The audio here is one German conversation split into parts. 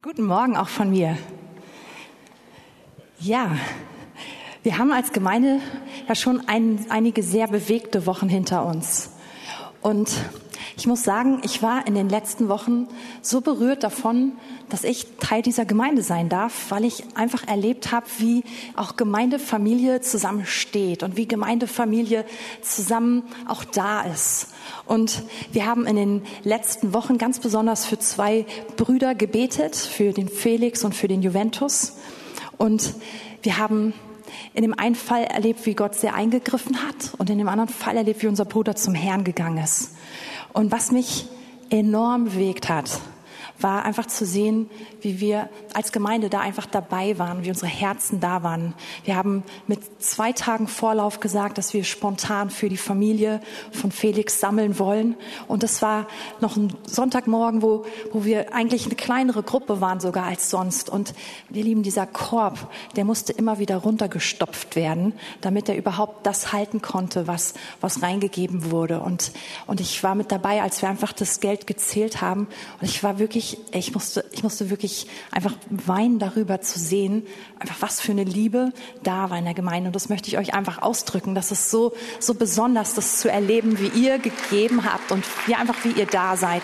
Guten Morgen auch von mir. Ja, wir haben als Gemeinde ja schon ein, einige sehr bewegte Wochen hinter uns. Und ich muss sagen, ich war in den letzten Wochen so berührt davon, dass ich Teil dieser Gemeinde sein darf, weil ich einfach erlebt habe, wie auch Gemeindefamilie zusammensteht und wie Gemeindefamilie zusammen auch da ist. Und wir haben in den letzten Wochen ganz besonders für zwei Brüder gebetet, für den Felix und für den Juventus. Und wir haben in dem einen Fall erlebt, wie Gott sehr eingegriffen hat und in dem anderen Fall erlebt, wie unser Bruder zum Herrn gegangen ist. Und was mich enorm bewegt hat, war einfach zu sehen, wie wir als Gemeinde da einfach dabei waren, wie unsere Herzen da waren. Wir haben mit zwei Tagen Vorlauf gesagt, dass wir spontan für die Familie von Felix sammeln wollen. Und das war noch ein Sonntagmorgen, wo, wo wir eigentlich eine kleinere Gruppe waren sogar als sonst. Und wir lieben, dieser Korb, der musste immer wieder runtergestopft werden, damit er überhaupt das halten konnte, was, was reingegeben wurde. Und, und ich war mit dabei, als wir einfach das Geld gezählt haben. Und ich war wirklich ich, ich musste, ich musste wirklich einfach weinen darüber zu sehen, einfach was für eine Liebe da war in der Gemeinde. Und das möchte ich euch einfach ausdrücken. Das ist so, so besonders, das zu erleben, wie ihr gegeben habt und wie einfach, wie ihr da seid.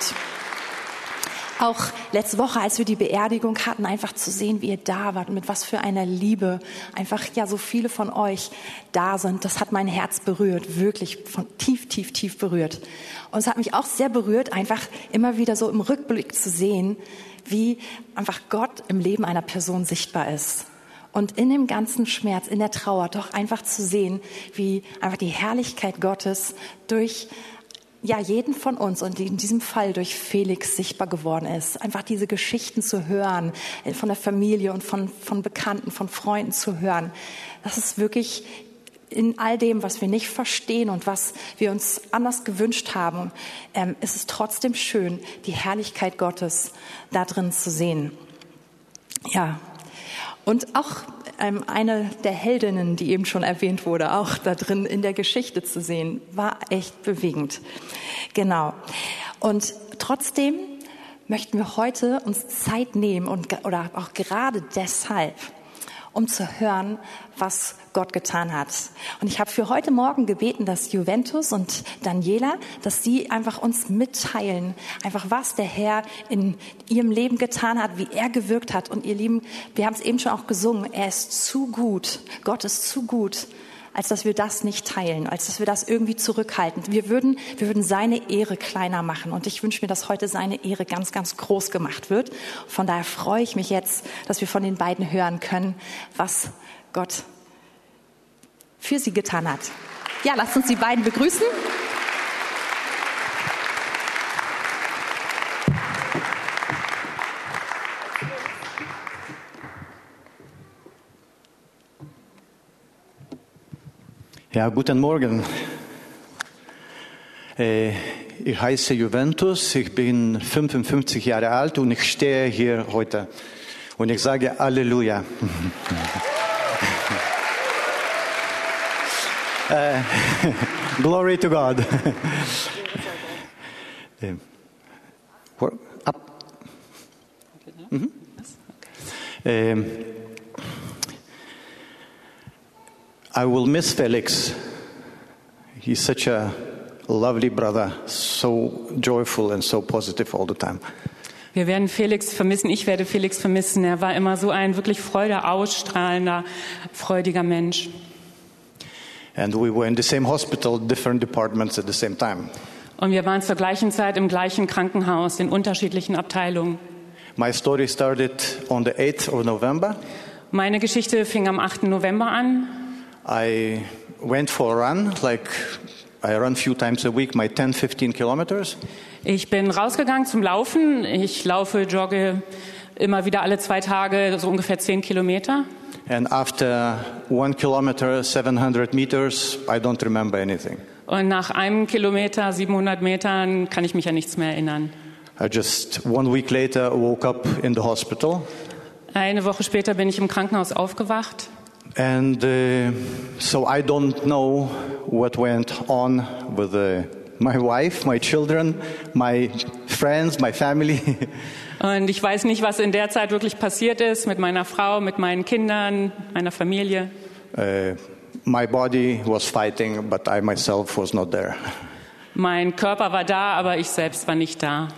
Auch letzte Woche, als wir die Beerdigung hatten, einfach zu sehen, wie ihr da wart und mit was für einer Liebe einfach ja so viele von euch da sind, das hat mein Herz berührt, wirklich von tief, tief, tief berührt. Und es hat mich auch sehr berührt, einfach immer wieder so im Rückblick zu sehen, wie einfach Gott im Leben einer Person sichtbar ist. Und in dem ganzen Schmerz, in der Trauer, doch einfach zu sehen, wie einfach die Herrlichkeit Gottes durch ja, jeden von uns und in diesem Fall durch Felix sichtbar geworden ist. Einfach diese Geschichten zu hören, äh, von der Familie und von, von Bekannten, von Freunden zu hören. Das ist wirklich in all dem, was wir nicht verstehen und was wir uns anders gewünscht haben, ähm, ist es trotzdem schön, die Herrlichkeit Gottes da drin zu sehen. Ja. Und auch ähm, eine der Heldinnen, die eben schon erwähnt wurde, auch da drin in der Geschichte zu sehen, war echt bewegend. Genau. Und trotzdem möchten wir heute uns Zeit nehmen und, oder auch gerade deshalb, um zu hören, was Gott getan hat. Und ich habe für heute Morgen gebeten, dass Juventus und Daniela, dass sie einfach uns mitteilen, einfach was der Herr in ihrem Leben getan hat, wie er gewirkt hat. Und ihr Lieben, wir haben es eben schon auch gesungen, er ist zu gut. Gott ist zu gut als dass wir das nicht teilen, als dass wir das irgendwie zurückhalten. Wir würden, wir würden seine Ehre kleiner machen. Und ich wünsche mir, dass heute seine Ehre ganz, ganz groß gemacht wird. Von daher freue ich mich jetzt, dass wir von den beiden hören können, was Gott für sie getan hat. Ja, lasst uns die beiden begrüßen. Ja, guten Morgen. Äh, ich heiße Juventus, ich bin 55 Jahre alt und ich stehe hier heute und ich sage Halleluja. äh, glory to God. äh, up. Mhm. Ähm, I will miss Felix. He's such a lovely brother, so joyful and so positive all the time. Wir werden Felix vermissen, ich werde Felix vermissen. Er war immer so ein wirklich Freude ausstrahlender, freudiger Mensch. And we were in the same hospital, different departments at the same time. Und wir waren zur gleichen Zeit im gleichen Krankenhaus, in unterschiedlichen Abteilungen. My story started on the 8th of November. Meine Geschichte fing am 8. November an. I went for a run, like I run a few times a week, my 10, 15 kilometers. Ich bin rausgegangen zum Laufen. Ich laufe, jogge immer wieder alle zwei Tage, so ungefähr 10 Kilometer. And after one kilometer, 700 meters, I don't remember anything. Und nach einem Kilometer, 700 Metern, kann ich mich an nichts mehr erinnern. I just one week later woke up in the hospital. Eine Woche später bin ich im Krankenhaus aufgewacht. And uh, so I don't know what went on with uh, my wife, my children, my friends, my family. Und ich weiß nicht, was in der Zeit wirklich passiert ist mit meiner Frau, mit meinen Kindern, meiner Familie. Uh, my body was fighting, but I myself was not there. Mein Körper war da, aber ich selbst war nicht da.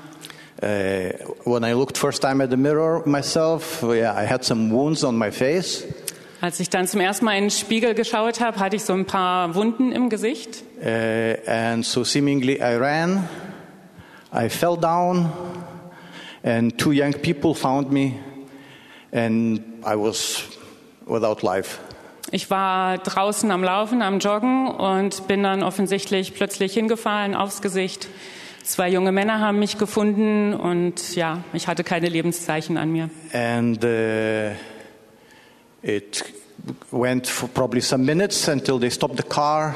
Uh, when I looked first time at the mirror myself, yeah, I had some wounds on my face. Als ich dann zum ersten Mal in den Spiegel geschaut habe, hatte ich so ein paar Wunden im Gesicht. Uh, and so seemingly I ran, I fell down, and two young people found me, and I was without life. Ich war draußen am Laufen, am Joggen und bin dann offensichtlich plötzlich hingefallen aufs Gesicht. Zwei junge Männer haben mich gefunden und ja, ich hatte keine Lebenszeichen an mir. And uh, it went for probably some minutes until they stopped the car.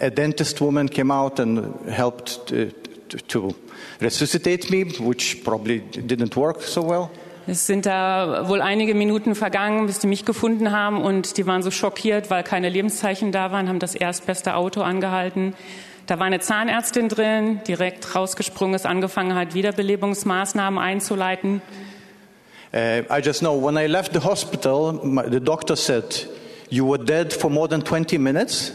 A dentist woman came out and helped to, to, resuscitate me, which probably didn't work so well. Es sind da wohl einige Minuten vergangen, bis die mich gefunden haben und die waren so schockiert, weil keine Lebenszeichen da waren, haben das erstbeste Auto angehalten. Da war eine Zahnärztin drin, direkt rausgesprungen ist, angefangen hat, Wiederbelebungsmaßnahmen einzuleiten. Uh, I just know when I left the hospital, my, the doctor said, You were dead for more than 20 minutes.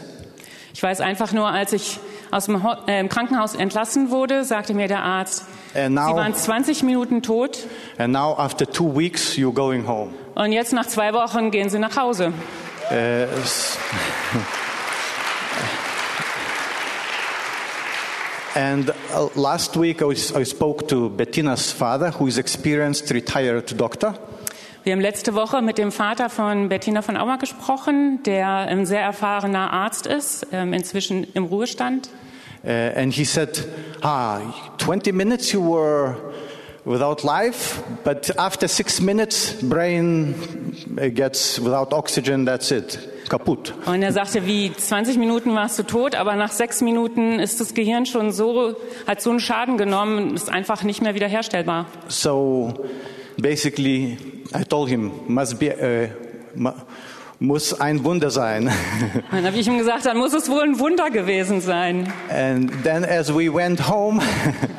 Ich weiß einfach nur, als ich aus dem Ho äh, Krankenhaus entlassen wurde, sagte mir der Arzt, And Sie now, waren 20 Minuten tot and now after two weeks, you're going home. und jetzt nach zwei Wochen gehen Sie nach Hause. Uh, and uh, last week I, was, I spoke to Bettina's father, who is experienced retired doctor. Wir haben letzte Woche mit dem Vater von Bettina von Auer gesprochen, der ein sehr erfahrener Arzt ist, ähm, inzwischen im Ruhestand. Uh, and he said, ah, 20 minutes you were without life, but after six minutes, brain uh, gets without oxygen, that's it, kaput. Und er sagte, wie 20 Minuten warst du tot, aber nach sechs Minuten ist das Gehirn schon so, hat so einen Schaden genommen, ist einfach nicht mehr wiederherstellbar. So basically, I told him, must be, mu- muss ein Wunder sein. Dann habe ich ihm gesagt, dann muss es wohl ein Wunder gewesen sein. and then as we went home,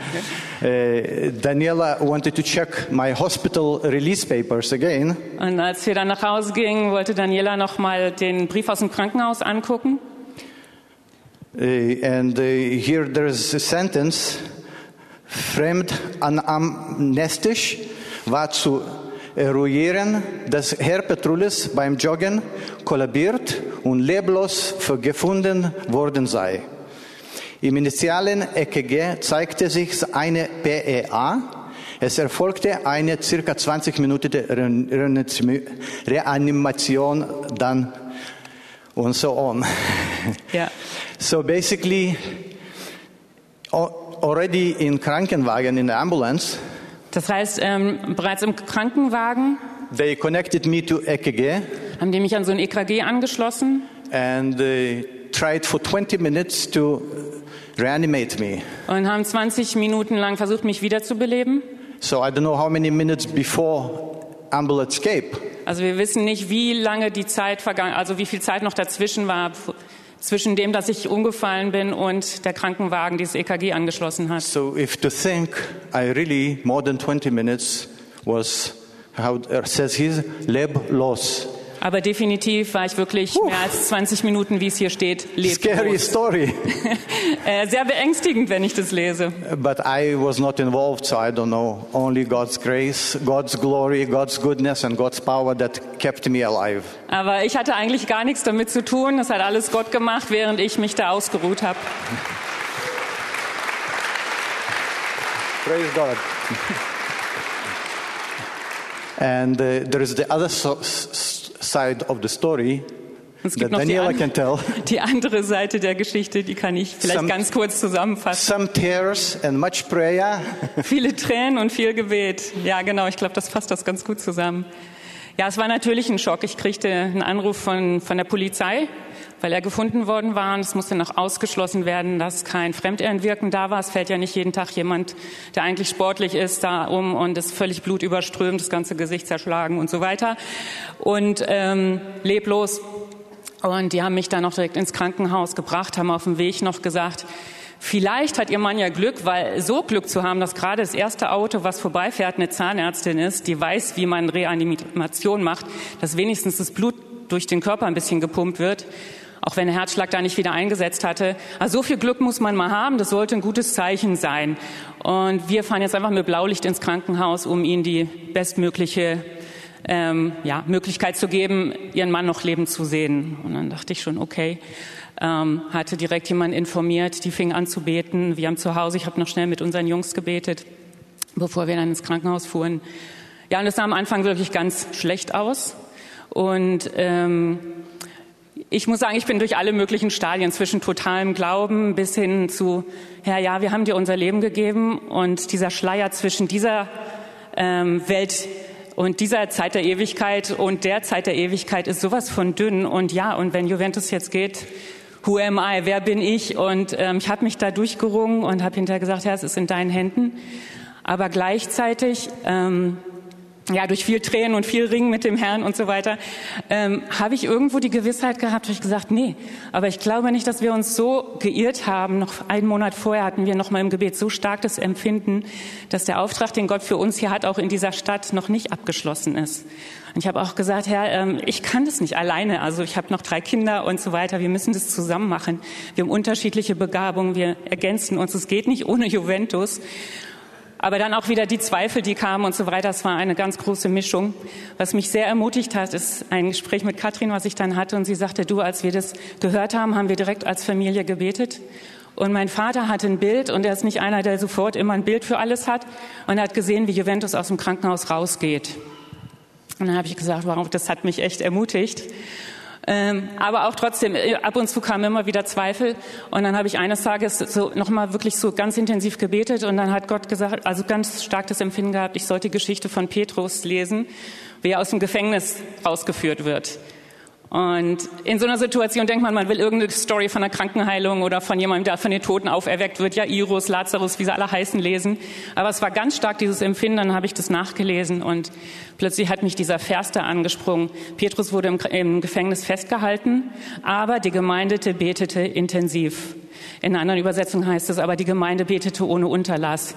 Daniela wanted to check my hospital release papers again. Und als wir dann nach Hause gingen, wollte Daniela noch mal den Brief aus dem Krankenhaus angucken. Uh, and uh, here there is a sentence: Fremd anamnestisch war zu eruieren, dass Herr Petrulis beim Joggen kollabiert und leblos gefunden worden sei. Im initialen EKG zeigte sich eine PEA. Es erfolgte eine circa 20 Minuten Re- Reanimation dann und so on. Ja. So basically, al- already in Krankenwagen in the ambulance, Das heißt, ähm, bereits im Krankenwagen they connected me to EKG haben die mich an so ein EKG angeschlossen and they tried for 20 minutes to reanimate me. und haben 20 Minuten lang versucht, mich wiederzubeleben. So I don't know how many minutes before ambulance escape. Also wir wissen nicht, wie lange die Zeit vergangen, also wie viel Zeit noch dazwischen war, zwischen dem, dass ich umgefallen bin und der Krankenwagen dieses EKG angeschlossen hat. So if to think, I really more than 20 minutes was how it says here leblos. Aber definitiv war ich wirklich mehr als 20 Minuten, wie es hier steht, Scary leblos. story. Äh, sehr beängstigend, wenn ich das lese. But I was not involved, so I don't know. Only God's grace, God's glory, God's goodness, and God's power that kept me alive. Aber ich hatte eigentlich gar nichts damit zu tun. Das hat alles Gott gemacht, während ich mich da ausgeruht habe. Praise God. and uh, there is the other so- side of the story Es gibt noch die, Daniela an can tell. die andere Seite der Geschichte, die kann ich vielleicht Some- ganz kurz zusammenfassen. Some tears and much prayer. Viele Tränen und viel Gebet. Ja, genau, ich glaube, das fasst das ganz gut zusammen. Ja, es war natürlich ein Schock. Ich kriegte einen Anruf von, von der Polizei, weil er gefunden worden war. Und es musste noch ausgeschlossen werden, dass kein Fremdeinwirken da war. Es fällt ja nicht jeden Tag jemand, der eigentlich sportlich ist, da um und ist völlig blutüberströmt, das ganze Gesicht zerschlagen und so weiter. Und ähm, leblos. Und die haben mich dann noch direkt ins Krankenhaus gebracht, haben auf dem Weg noch gesagt, Vielleicht hat ihr Mann ja Glück, weil so Glück zu haben, dass gerade das erste Auto, was vorbeifährt, eine Zahnärztin ist, die weiß, wie man Reanimation macht, dass wenigstens das Blut durch den Körper ein bisschen gepumpt wird, auch wenn der Herzschlag da nicht wieder eingesetzt hatte. Also so viel Glück muss man mal haben, das sollte ein gutes Zeichen sein. Und wir fahren jetzt einfach mit Blaulicht ins Krankenhaus, um ihnen die bestmögliche ähm, ja, Möglichkeit zu geben, ihren Mann noch leben zu sehen. Und dann dachte ich schon, okay ähm, hatte direkt jemand informiert, die fing an zu beten. Wir haben zu Hause, ich habe noch schnell mit unseren Jungs gebetet, bevor wir dann ins Krankenhaus fuhren. Ja, und es sah am Anfang wirklich ganz schlecht aus. Und ähm, ich muss sagen, ich bin durch alle möglichen Stadien zwischen totalem Glauben bis hin zu, Herr, ja, wir haben dir unser Leben gegeben und dieser Schleier zwischen dieser ähm, Welt und dieser Zeit der Ewigkeit und der Zeit der Ewigkeit ist sowas von dünn. Und ja, und wenn Juventus jetzt geht, who am I, wer bin ich? Und ähm, ich habe mich da durchgerungen und habe hinterher gesagt, ja, es ist in deinen Händen. Aber gleichzeitig, ähm, ja, durch viel Tränen und viel Ringen mit dem Herrn und so weiter, ähm, habe ich irgendwo die Gewissheit gehabt, habe ich gesagt, nee, aber ich glaube nicht, dass wir uns so geirrt haben. Noch einen Monat vorher hatten wir noch mal im Gebet so stark das Empfinden, dass der Auftrag, den Gott für uns hier hat, auch in dieser Stadt noch nicht abgeschlossen ist. Und ich habe auch gesagt, Herr, ähm, ich kann das nicht alleine. Also ich habe noch drei Kinder und so weiter. Wir müssen das zusammen machen. Wir haben unterschiedliche Begabungen. Wir ergänzen uns. Es geht nicht ohne Juventus. Aber dann auch wieder die Zweifel, die kamen und so weiter. Das war eine ganz große Mischung. Was mich sehr ermutigt hat, ist ein Gespräch mit Katrin, was ich dann hatte. Und sie sagte, du, als wir das gehört haben, haben wir direkt als Familie gebetet. Und mein Vater hatte ein Bild und er ist nicht einer, der sofort immer ein Bild für alles hat. Und er hat gesehen, wie Juventus aus dem Krankenhaus rausgeht. Und dann habe ich gesagt, wow, das hat mich echt ermutigt. Ähm, aber auch trotzdem, äh, ab und zu kamen immer wieder Zweifel. Und dann habe ich eines Tages so nochmal wirklich so ganz intensiv gebetet. Und dann hat Gott gesagt, also ganz stark das Empfinden gehabt, ich sollte die Geschichte von Petrus lesen, wie er aus dem Gefängnis rausgeführt wird. Und in so einer Situation denkt man, man will irgendeine Story von einer Krankenheilung oder von jemandem, der von den Toten auferweckt wird, ja, Iros, Lazarus, wie sie alle heißen, lesen. Aber es war ganz stark dieses Empfinden, dann habe ich das nachgelesen und plötzlich hat mich dieser Vers da angesprungen. Petrus wurde im, im Gefängnis festgehalten, aber die Gemeinde betete intensiv. In einer anderen Übersetzung heißt es aber, die Gemeinde betete ohne Unterlass.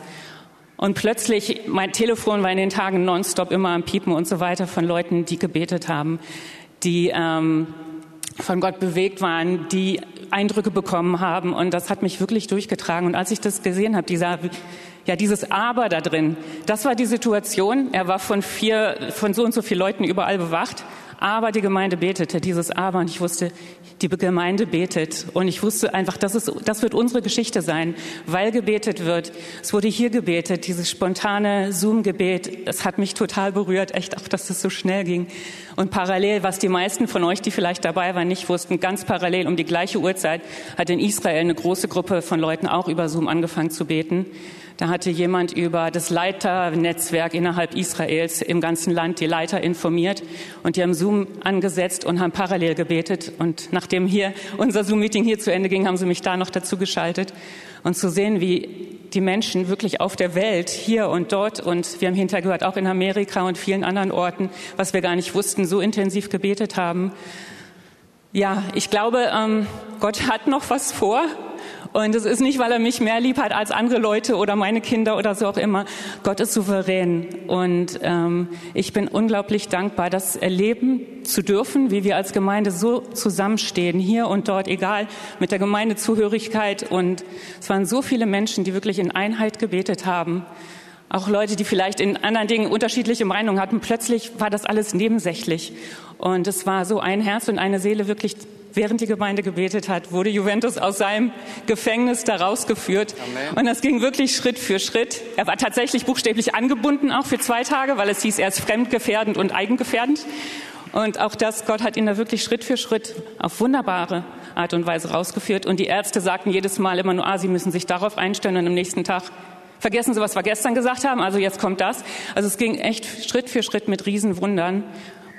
Und plötzlich, mein Telefon war in den Tagen nonstop immer am Piepen und so weiter von Leuten, die gebetet haben die ähm, von Gott bewegt waren, die Eindrücke bekommen haben. Und das hat mich wirklich durchgetragen. Und als ich das gesehen habe, dieser, ja, dieses Aber da drin, das war die Situation. Er war von vier, von so und so vielen Leuten überall bewacht. Aber die Gemeinde betete, dieses Aber. Und ich wusste, die Gemeinde betet. Und ich wusste einfach, das, ist, das wird unsere Geschichte sein, weil gebetet wird. Es wurde hier gebetet, dieses spontane Zoom-Gebet. Es hat mich total berührt, echt auch, dass das so schnell ging. Und parallel, was die meisten von euch, die vielleicht dabei waren, nicht wussten, ganz parallel um die gleiche Uhrzeit hat in Israel eine große Gruppe von Leuten auch über Zoom angefangen zu beten. Da hatte jemand über das Leiternetzwerk innerhalb Israels im ganzen Land die Leiter informiert und die haben Zoom angesetzt und haben parallel gebetet. Und nachdem hier unser Zoom-Meeting hier zu Ende ging, haben sie mich da noch dazu geschaltet. Und zu sehen, wie die Menschen wirklich auf der Welt, hier und dort und wir haben hintergehört, auch in Amerika und vielen anderen Orten, was wir gar nicht wussten, so intensiv gebetet haben. Ja, ich glaube, ähm, Gott hat noch was vor und es ist nicht, weil er mich mehr lieb hat als andere Leute oder meine Kinder oder so auch immer. Gott ist souverän. Und ähm, ich bin unglaublich dankbar, das erleben zu dürfen, wie wir als Gemeinde so zusammenstehen, hier und dort, egal, mit der Gemeindezugehörigkeit. Und es waren so viele Menschen, die wirklich in Einheit gebetet haben. Auch Leute, die vielleicht in anderen Dingen unterschiedliche Meinungen hatten. Plötzlich war das alles nebensächlich. Und es war so ein Herz und eine Seele wirklich während die Gemeinde gebetet hat, wurde Juventus aus seinem Gefängnis da rausgeführt. Amen. Und das ging wirklich Schritt für Schritt. Er war tatsächlich buchstäblich angebunden, auch für zwei Tage, weil es hieß, er ist fremdgefährdend und eigengefährdend. Und auch das, Gott hat ihn da wirklich Schritt für Schritt auf wunderbare Art und Weise rausgeführt. Und die Ärzte sagten jedes Mal immer nur, ah, Sie müssen sich darauf einstellen und am nächsten Tag vergessen Sie, was wir gestern gesagt haben. Also jetzt kommt das. Also es ging echt Schritt für Schritt mit Riesenwundern.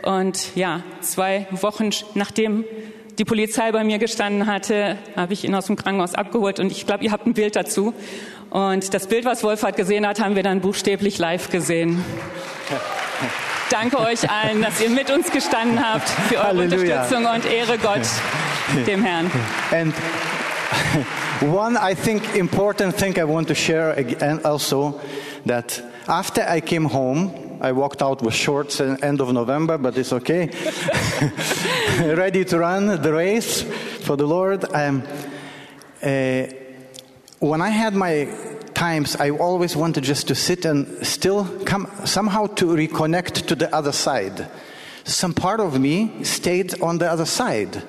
Und ja, zwei Wochen nachdem die Polizei bei mir gestanden hatte, habe ich ihn aus dem Krankenhaus abgeholt und ich glaube, ihr habt ein Bild dazu. Und das Bild, was Wolfhard gesehen hat, haben wir dann buchstäblich live gesehen. Danke euch allen, dass ihr mit uns gestanden habt für eure Halleluja. Unterstützung und Ehre Gott, dem Herrn. And One, I think, important thing I want to share again also that after I came home, I walked out with shorts at end of November, but it's okay. Ready to run the race for the Lord. Um, uh, when I had my times, I always wanted just to sit and still come somehow to reconnect to the other side. Some part of me stayed on the other side.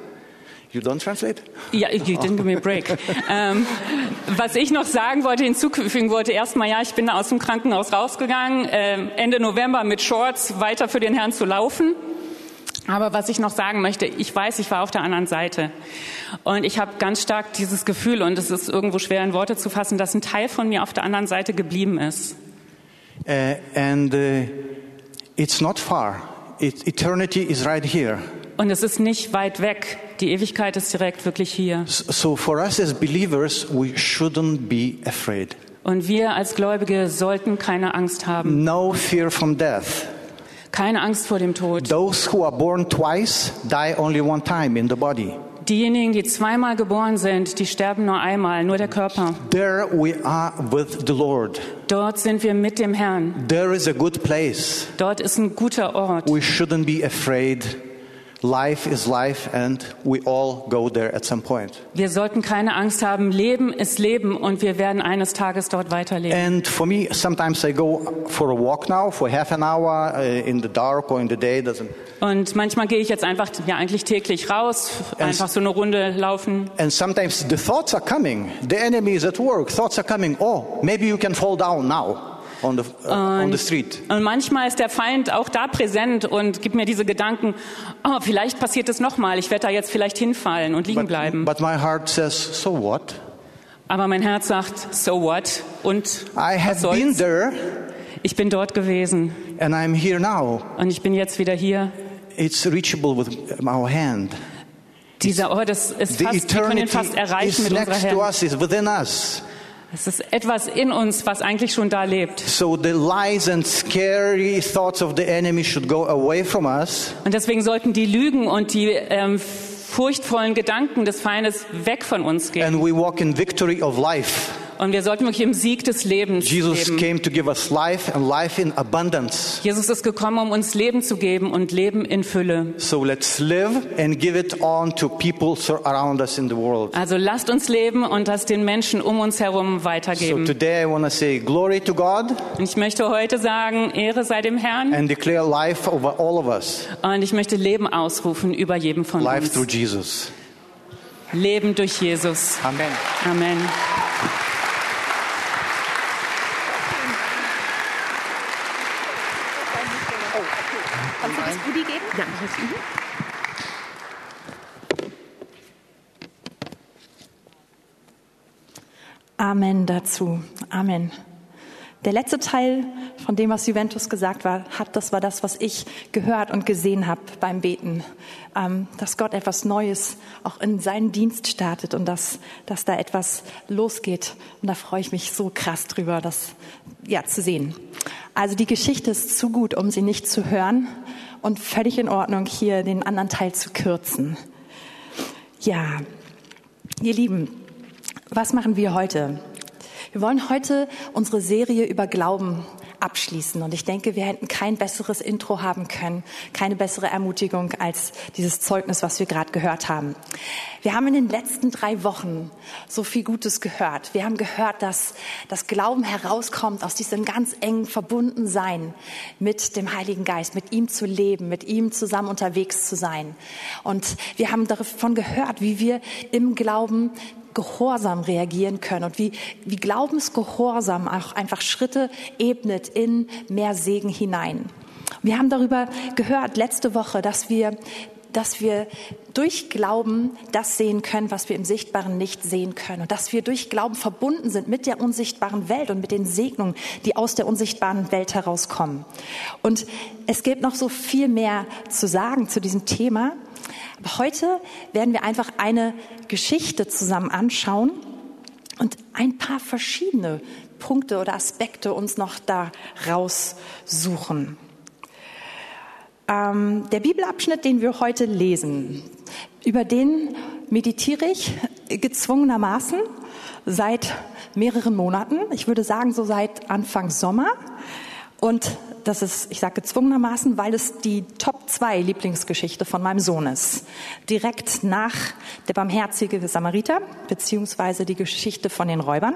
You don't translate? Ja, you didn't give me a break. ähm, was ich noch sagen wollte, hinzufügen wollte, erstmal, ja, ich bin aus dem Krankenhaus rausgegangen, ähm, Ende November mit Shorts weiter für den Herrn zu laufen. Aber was ich noch sagen möchte, ich weiß, ich war auf der anderen Seite. Und ich habe ganz stark dieses Gefühl, und es ist irgendwo schwer in Worte zu fassen, dass ein Teil von mir auf der anderen Seite geblieben ist. Uh, and uh, it's not far. It, eternity is right here. Und es ist nicht weit weg. Die Ewigkeit ist direkt wirklich hier. So for us as believers, we shouldn't be afraid. Und wir als Gläubige sollten keine Angst haben. No fear from death. Keine Angst vor dem Tod. Those who are born twice die only one time in the body. Diejenigen, die zweimal geboren sind, die sterben nur einmal, nur der Körper. There we are with the Lord. Dort sind wir mit dem Herrn. There is a good place. Dort ist ein guter Ort. We shouldn't be afraid. Life is life and we all go there at some point. Wir sollten keine Angst haben. Leben ist Leben und wir werden eines Tages dort weiterleben. And for me, sometimes I go for a walk now for half an hour uh, in the dark or in the day. Doesn't. Und manchmal gehe ich jetzt einfach, ja eigentlich täglich raus, einfach so eine Runde laufen. And sometimes the thoughts are coming. The enemy is at work. Thoughts are coming. Oh, maybe you can fall down now on the, uh, on the street. Und manchmal ist der Feind auch da präsent und gibt mir diese Gedanken, oh, vielleicht passiert es nochmal, ich werde da jetzt vielleicht hinfallen und liegen bleiben. But my heart says, so what? Aber mein Herz sagt, so what? Und I have been soll's? there Ich bin dort gewesen and I'm here now. und ich bin jetzt wieder hier. It's reachable with our hand. Dieser Ort ist, ist fast, wir können ihn fast erreichen mit unserer to Hand. us, is within us. Es ist etwas in uns, was eigentlich schon da lebt. So the lies and scary thoughts of the enemy should go away from us. Und deswegen sollten die Lügen und die ähm, furchtvollen Gedanken des Feindes weg von uns gehen. And we walk in victory of life. Und wir sollten wirklich im Sieg des Lebens Jesus leben. came to give us life and life in abundance. Jesus ist gekommen, um uns Leben zu geben und Leben in Fülle. So let's live and give it on to people around us in the world. Also lasst uns leben und das den Menschen um uns herum So weitergeben. today I want to say glory to God Und ich möchte heute sagen, Ehre sei dem Herrn. and declare life over all of us. Und ich möchte Leben ausrufen über jedem von Life through uns. Jesus. Leben durch Jesus. Amen. Amen. Kannst du das Goodie Ja. Amen dazu. Amen. Der letzte Teil von dem, was Juventus gesagt war, hat, das war das, was ich gehört und gesehen habe beim Beten, ähm, dass Gott etwas Neues auch in seinen Dienst startet und dass, dass da etwas losgeht. Und da freue ich mich so krass drüber, das ja zu sehen. Also die Geschichte ist zu gut, um sie nicht zu hören und völlig in Ordnung, hier den anderen Teil zu kürzen. Ja, ihr Lieben, was machen wir heute? Wir wollen heute unsere Serie über Glauben abschließen. Und ich denke, wir hätten kein besseres Intro haben können, keine bessere Ermutigung als dieses Zeugnis, was wir gerade gehört haben. Wir haben in den letzten drei Wochen so viel Gutes gehört. Wir haben gehört, dass das Glauben herauskommt aus diesem ganz engen Verbundensein mit dem Heiligen Geist, mit ihm zu leben, mit ihm zusammen unterwegs zu sein. Und wir haben davon gehört, wie wir im Glauben Gehorsam reagieren können und wie, wie Glaubensgehorsam auch einfach Schritte ebnet in mehr Segen hinein. Wir haben darüber gehört letzte Woche, dass wir dass wir durch Glauben das sehen können, was wir im Sichtbaren nicht sehen können. Und dass wir durch Glauben verbunden sind mit der unsichtbaren Welt und mit den Segnungen, die aus der unsichtbaren Welt herauskommen. Und es gibt noch so viel mehr zu sagen zu diesem Thema. Aber heute werden wir einfach eine Geschichte zusammen anschauen und ein paar verschiedene Punkte oder Aspekte uns noch da raussuchen. Ähm, der Bibelabschnitt, den wir heute lesen, über den meditiere ich gezwungenermaßen seit mehreren Monaten. Ich würde sagen, so seit Anfang Sommer. Und das ist, ich sage gezwungenermaßen, weil es die Top 2 Lieblingsgeschichte von meinem Sohn ist. Direkt nach der barmherzige Samariter, beziehungsweise die Geschichte von den Räubern,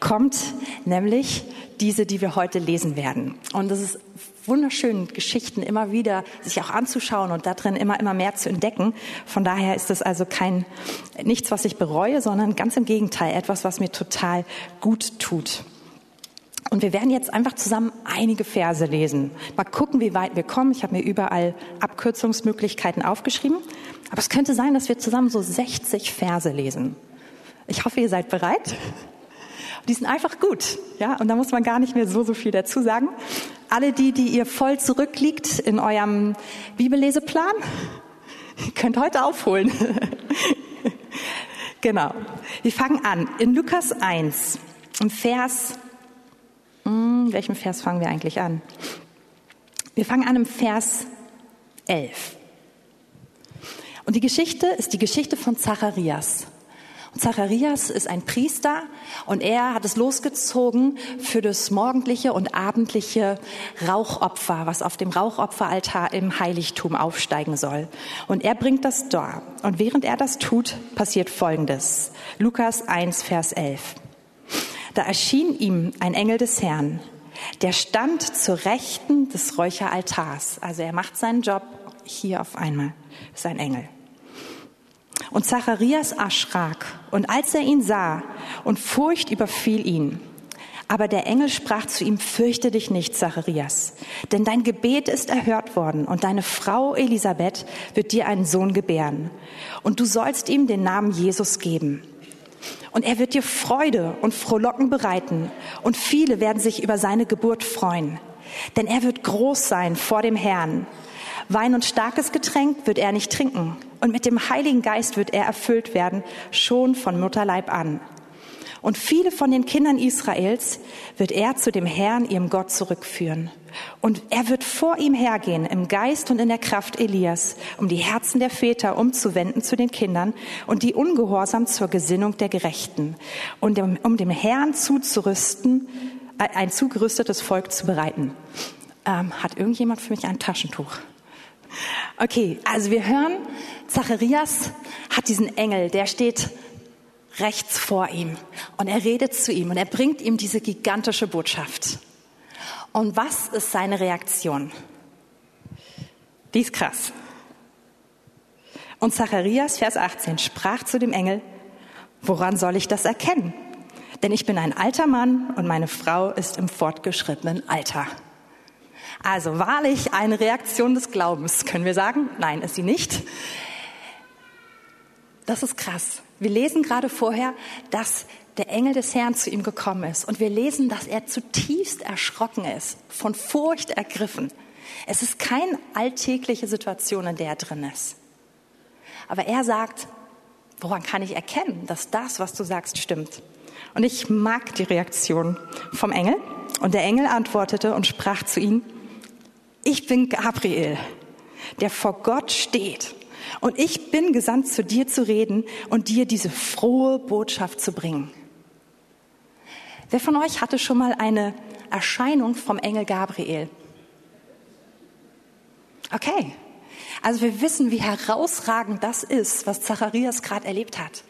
kommt nämlich diese, die wir heute lesen werden. Und es ist wunderschön, Geschichten immer wieder sich auch anzuschauen und darin immer, immer mehr zu entdecken. Von daher ist es also kein, nichts, was ich bereue, sondern ganz im Gegenteil, etwas, was mir total gut tut. Und wir werden jetzt einfach zusammen einige Verse lesen. Mal gucken, wie weit wir kommen. Ich habe mir überall Abkürzungsmöglichkeiten aufgeschrieben. Aber es könnte sein, dass wir zusammen so 60 Verse lesen. Ich hoffe, ihr seid bereit. Die sind einfach gut, ja, und da muss man gar nicht mehr so, so viel dazu sagen. Alle die, die ihr voll zurückliegt in eurem Bibelleseplan, könnt heute aufholen. genau. Wir fangen an in Lukas 1, im Vers, hm, welchem Vers fangen wir eigentlich an? Wir fangen an im Vers 11. Und die Geschichte ist die Geschichte von Zacharias. Zacharias ist ein Priester und er hat es losgezogen für das morgendliche und abendliche Rauchopfer, was auf dem Rauchopferaltar im Heiligtum aufsteigen soll. Und er bringt das da. Und während er das tut, passiert Folgendes. Lukas 1, Vers 11. Da erschien ihm ein Engel des Herrn. Der stand zur Rechten des Räucheraltars. Also er macht seinen Job hier auf einmal. Sein Engel. Und Zacharias erschrak, und als er ihn sah, und Furcht überfiel ihn. Aber der Engel sprach zu ihm, fürchte dich nicht, Zacharias, denn dein Gebet ist erhört worden, und deine Frau Elisabeth wird dir einen Sohn gebären. Und du sollst ihm den Namen Jesus geben. Und er wird dir Freude und Frohlocken bereiten, und viele werden sich über seine Geburt freuen. Denn er wird groß sein vor dem Herrn. Wein und starkes Getränk wird er nicht trinken und mit dem Heiligen Geist wird er erfüllt werden, schon von Mutterleib an. Und viele von den Kindern Israels wird er zu dem Herrn, ihrem Gott, zurückführen. Und er wird vor ihm hergehen im Geist und in der Kraft Elias, um die Herzen der Väter umzuwenden zu den Kindern und die ungehorsam zur Gesinnung der Gerechten und um dem Herrn zuzurüsten, äh, ein zugerüstetes Volk zu bereiten. Ähm, hat irgendjemand für mich ein Taschentuch? Okay, also wir hören, Zacharias hat diesen Engel, der steht rechts vor ihm und er redet zu ihm und er bringt ihm diese gigantische Botschaft. Und was ist seine Reaktion? Die ist krass. Und Zacharias, Vers 18, sprach zu dem Engel, woran soll ich das erkennen? Denn ich bin ein alter Mann und meine Frau ist im fortgeschrittenen Alter. Also wahrlich eine Reaktion des Glaubens, können wir sagen? Nein, ist sie nicht. Das ist krass. Wir lesen gerade vorher, dass der Engel des Herrn zu ihm gekommen ist. Und wir lesen, dass er zutiefst erschrocken ist, von Furcht ergriffen. Es ist keine alltägliche Situation, in der er drin ist. Aber er sagt, woran kann ich erkennen, dass das, was du sagst, stimmt? Und ich mag die Reaktion vom Engel. Und der Engel antwortete und sprach zu ihm, ich bin Gabriel, der vor Gott steht. Und ich bin gesandt, zu dir zu reden und dir diese frohe Botschaft zu bringen. Wer von euch hatte schon mal eine Erscheinung vom Engel Gabriel? Okay. Also wir wissen, wie herausragend das ist, was Zacharias gerade erlebt hat.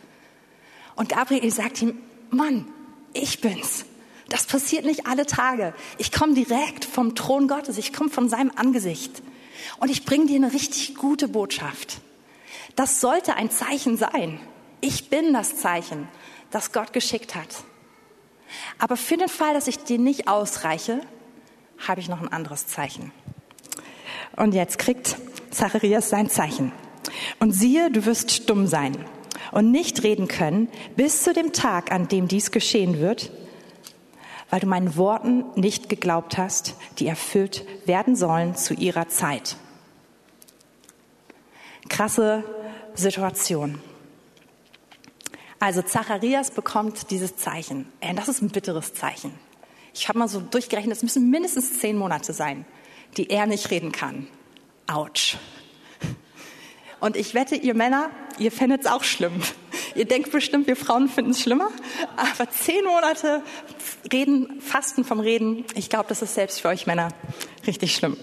Und Gabriel sagt ihm, Mann, ich bin's. Das passiert nicht alle Tage. Ich komme direkt vom Thron Gottes, ich komme von seinem Angesicht. Und ich bringe dir eine richtig gute Botschaft. Das sollte ein Zeichen sein. Ich bin das Zeichen, das Gott geschickt hat. Aber für den Fall, dass ich dir nicht ausreiche, habe ich noch ein anderes Zeichen. Und jetzt kriegt Zacharias sein Zeichen. Und siehe, du wirst stumm sein und nicht reden können bis zu dem Tag, an dem dies geschehen wird, weil du meinen Worten nicht geglaubt hast, die erfüllt werden sollen zu ihrer Zeit. Krasse Situation. Also Zacharias bekommt dieses Zeichen. Äh, das ist ein bitteres Zeichen. Ich habe mal so durchgerechnet, es müssen mindestens zehn Monate sein, die er nicht reden kann. Autsch. Und ich wette, ihr Männer, ihr fändet es auch schlimm. Ihr denkt bestimmt, wir Frauen finden es schlimmer, aber zehn Monate reden, fasten vom Reden, ich glaube, das ist selbst für euch Männer richtig schlimm.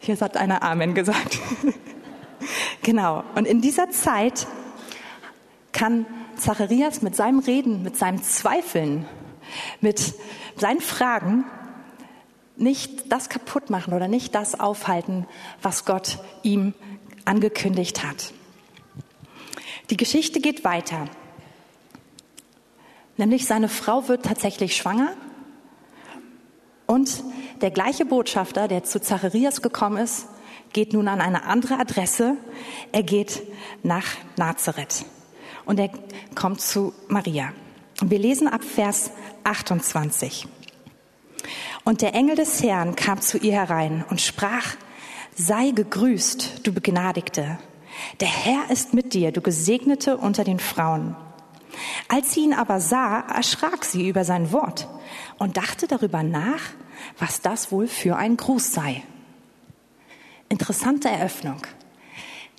Hier hat einer Amen gesagt. genau. Und in dieser Zeit kann Zacharias mit seinem Reden, mit seinem Zweifeln, mit seinen Fragen nicht das kaputt machen oder nicht das aufhalten, was Gott ihm angekündigt hat. Die Geschichte geht weiter. Nämlich seine Frau wird tatsächlich schwanger und der gleiche Botschafter, der zu Zacharias gekommen ist, geht nun an eine andere Adresse. Er geht nach Nazareth und er kommt zu Maria. Wir lesen ab Vers 28. Und der Engel des Herrn kam zu ihr herein und sprach, sei gegrüßt, du Begnadigte. Der Herr ist mit dir, du Gesegnete unter den Frauen. Als sie ihn aber sah, erschrak sie über sein Wort und dachte darüber nach, was das wohl für ein Gruß sei. Interessante Eröffnung.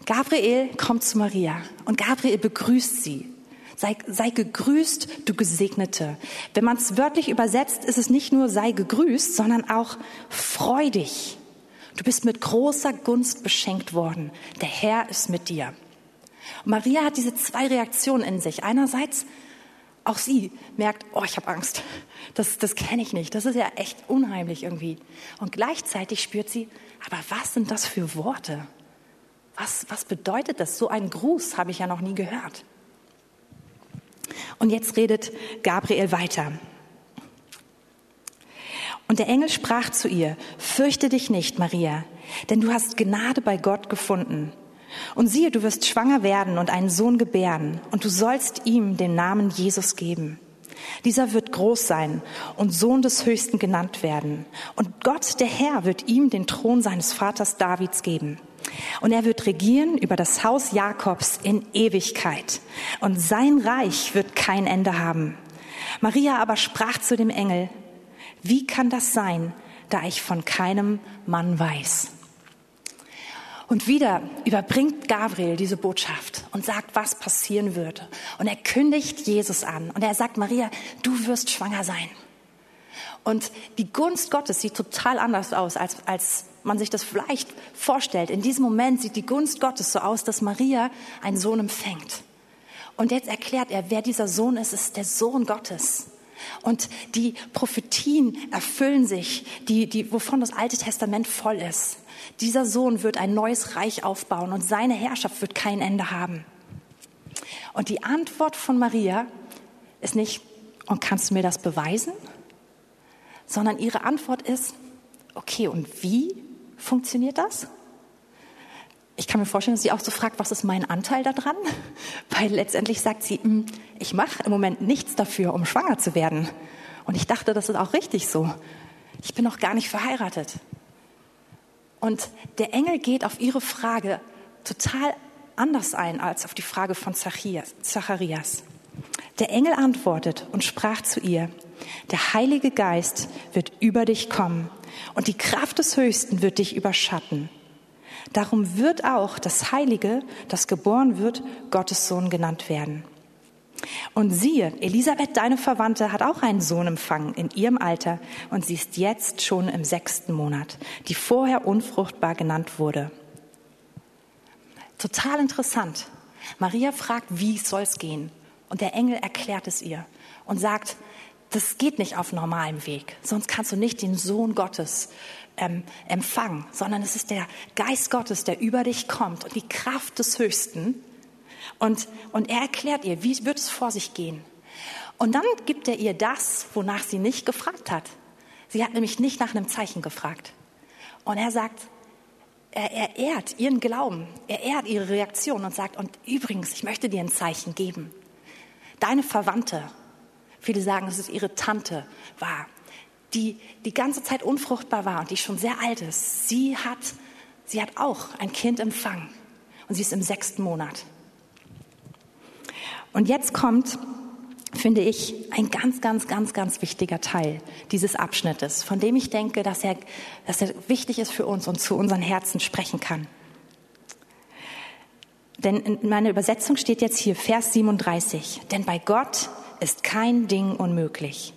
Gabriel kommt zu Maria und Gabriel begrüßt sie. Sei, sei gegrüßt, du Gesegnete. Wenn man es wörtlich übersetzt, ist es nicht nur sei gegrüßt, sondern auch freudig. Du bist mit großer Gunst beschenkt worden. Der Herr ist mit dir. Und Maria hat diese zwei Reaktionen in sich. Einerseits, auch sie merkt, oh, ich habe Angst. Das, das kenne ich nicht. Das ist ja echt unheimlich irgendwie. Und gleichzeitig spürt sie, aber was sind das für Worte? Was, was bedeutet das? So einen Gruß habe ich ja noch nie gehört. Und jetzt redet Gabriel weiter. Und der Engel sprach zu ihr, fürchte dich nicht, Maria, denn du hast Gnade bei Gott gefunden. Und siehe, du wirst schwanger werden und einen Sohn gebären, und du sollst ihm den Namen Jesus geben. Dieser wird groß sein und Sohn des Höchsten genannt werden. Und Gott, der Herr, wird ihm den Thron seines Vaters Davids geben. Und er wird regieren über das Haus Jakobs in Ewigkeit. Und sein Reich wird kein Ende haben. Maria aber sprach zu dem Engel, wie kann das sein, da ich von keinem Mann weiß? Und wieder überbringt Gabriel diese Botschaft und sagt, was passieren würde. Und er kündigt Jesus an und er sagt, Maria, du wirst schwanger sein. Und die Gunst Gottes sieht total anders aus, als, als man sich das vielleicht vorstellt. In diesem Moment sieht die Gunst Gottes so aus, dass Maria einen Sohn empfängt. Und jetzt erklärt er, wer dieser Sohn ist, ist der Sohn Gottes. Und die Prophetien erfüllen sich, die, die, wovon das Alte Testament voll ist. Dieser Sohn wird ein neues Reich aufbauen und seine Herrschaft wird kein Ende haben. Und die Antwort von Maria ist nicht, und kannst du mir das beweisen? Sondern ihre Antwort ist, okay, und wie funktioniert das? Ich kann mir vorstellen, dass sie auch so fragt, was ist mein Anteil daran? Weil letztendlich sagt sie, hm, ich mache im Moment nichts dafür, um schwanger zu werden. Und ich dachte, das ist auch richtig so. Ich bin noch gar nicht verheiratet. Und der Engel geht auf ihre Frage total anders ein als auf die Frage von Zacharias. Der Engel antwortet und sprach zu ihr, der Heilige Geist wird über dich kommen und die Kraft des Höchsten wird dich überschatten. Darum wird auch das Heilige, das geboren wird, Gottes Sohn genannt werden. Und siehe, Elisabeth, deine Verwandte, hat auch einen Sohn empfangen in ihrem Alter und sie ist jetzt schon im sechsten Monat, die vorher unfruchtbar genannt wurde. Total interessant. Maria fragt, wie soll es gehen? Und der Engel erklärt es ihr und sagt, das geht nicht auf normalem Weg, sonst kannst du nicht den Sohn Gottes ähm, empfangen, sondern es ist der Geist Gottes, der über dich kommt und die Kraft des Höchsten. Und, und er erklärt ihr, wie wird es vor sich gehen. Und dann gibt er ihr das, wonach sie nicht gefragt hat. Sie hat nämlich nicht nach einem Zeichen gefragt. Und er sagt, er, er ehrt ihren Glauben, er ehrt ihre Reaktion und sagt, und übrigens, ich möchte dir ein Zeichen geben. Deine Verwandte, viele sagen, es ist ihre Tante, war die die ganze Zeit unfruchtbar war und die schon sehr alt ist, sie hat, sie hat auch ein Kind empfangen und sie ist im sechsten Monat. Und jetzt kommt, finde ich, ein ganz, ganz, ganz, ganz wichtiger Teil dieses Abschnittes, von dem ich denke, dass er, dass er wichtig ist für uns und zu unseren Herzen sprechen kann. Denn in meiner Übersetzung steht jetzt hier Vers 37. Denn bei Gott ist kein Ding unmöglich.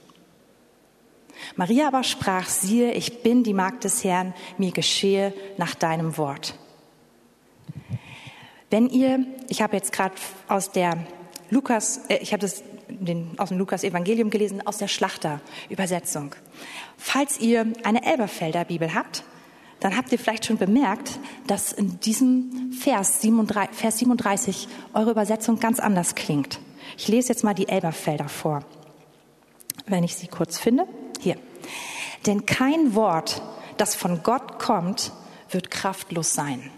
Maria aber sprach, siehe, ich bin die Magd des Herrn, mir geschehe nach deinem Wort. Wenn ihr, ich habe jetzt gerade aus der Lukas, äh, ich habe das den, aus dem Lukas-Evangelium gelesen, aus der Schlachter-Übersetzung. Falls ihr eine Elberfelder Bibel habt, dann habt ihr vielleicht schon bemerkt, dass in diesem Vers 37, Vers 37 eure Übersetzung ganz anders klingt. Ich lese jetzt mal die Elberfelder vor, wenn ich sie kurz finde. Hier. Denn kein Wort, das von Gott kommt, wird kraftlos sein.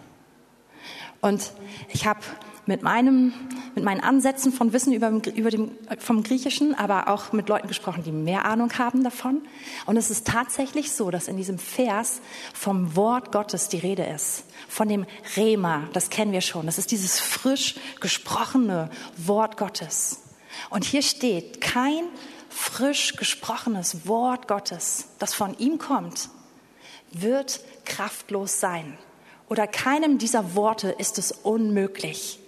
Und ich habe mit, meinem, mit meinen Ansätzen von Wissen über, über dem, vom Griechischen, aber auch mit Leuten gesprochen, die mehr Ahnung haben davon. Und es ist tatsächlich so, dass in diesem Vers vom Wort Gottes die Rede ist. Von dem Rema, das kennen wir schon. Das ist dieses frisch gesprochene Wort Gottes. Und hier steht, kein frisch gesprochenes Wort Gottes, das von ihm kommt, wird kraftlos sein. Oder keinem dieser Worte ist es unmöglich.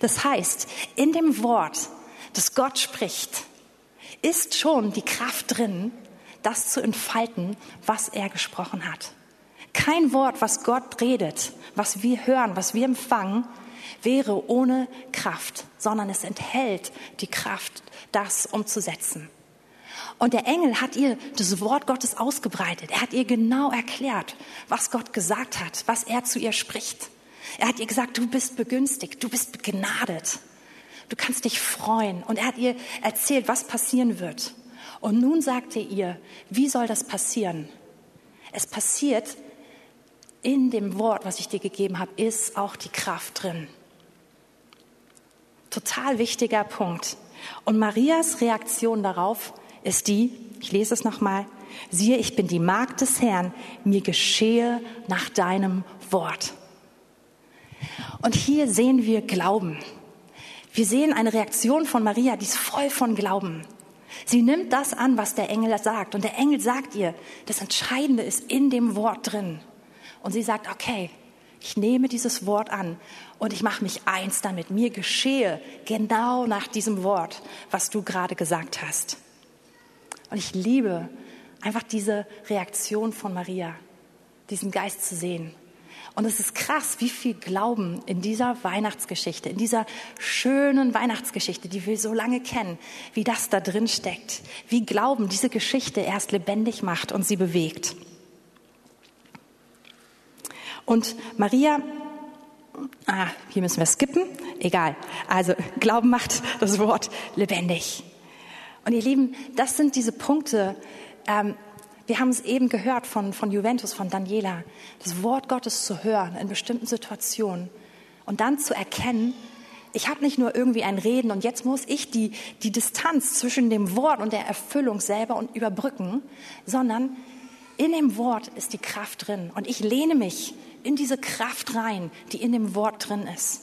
Das heißt, in dem Wort, das Gott spricht, ist schon die Kraft drin, das zu entfalten, was er gesprochen hat. Kein Wort, was Gott redet, was wir hören, was wir empfangen, wäre ohne Kraft, sondern es enthält die Kraft, das umzusetzen. Und der Engel hat ihr das Wort Gottes ausgebreitet. Er hat ihr genau erklärt, was Gott gesagt hat, was er zu ihr spricht. Er hat ihr gesagt, du bist begünstigt, du bist begnadet. Du kannst dich freuen. Und er hat ihr erzählt, was passieren wird. Und nun sagt er ihr, wie soll das passieren? Es passiert in dem Wort, was ich dir gegeben habe, ist auch die Kraft drin. Total wichtiger Punkt. Und Marias Reaktion darauf ist die, ich lese es nochmal, siehe, ich bin die Magd des Herrn, mir geschehe nach deinem Wort. Und hier sehen wir Glauben. Wir sehen eine Reaktion von Maria, die ist voll von Glauben. Sie nimmt das an, was der Engel sagt. Und der Engel sagt ihr, das Entscheidende ist in dem Wort drin. Und sie sagt, okay, ich nehme dieses Wort an und ich mache mich eins damit. Mir geschehe genau nach diesem Wort, was du gerade gesagt hast. Und ich liebe einfach diese Reaktion von Maria, diesen Geist zu sehen. Und es ist krass, wie viel Glauben in dieser Weihnachtsgeschichte, in dieser schönen Weihnachtsgeschichte, die wir so lange kennen, wie das da drin steckt. Wie Glauben diese Geschichte erst lebendig macht und sie bewegt. Und Maria, ah, hier müssen wir skippen, egal. Also Glauben macht das Wort lebendig. Und ihr Lieben, das sind diese Punkte, ähm, wir haben es eben gehört von, von Juventus, von Daniela, das Wort Gottes zu hören in bestimmten Situationen und dann zu erkennen, ich habe nicht nur irgendwie ein Reden und jetzt muss ich die, die Distanz zwischen dem Wort und der Erfüllung selber und überbrücken, sondern in dem Wort ist die Kraft drin und ich lehne mich in diese Kraft rein, die in dem Wort drin ist.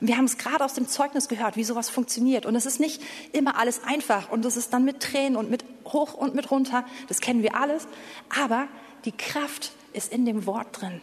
Und wir haben es gerade aus dem Zeugnis gehört, wie sowas funktioniert. Und es ist nicht immer alles einfach und es ist dann mit Tränen und mit hoch und mit runter. Das kennen wir alles. Aber die Kraft ist in dem Wort drin.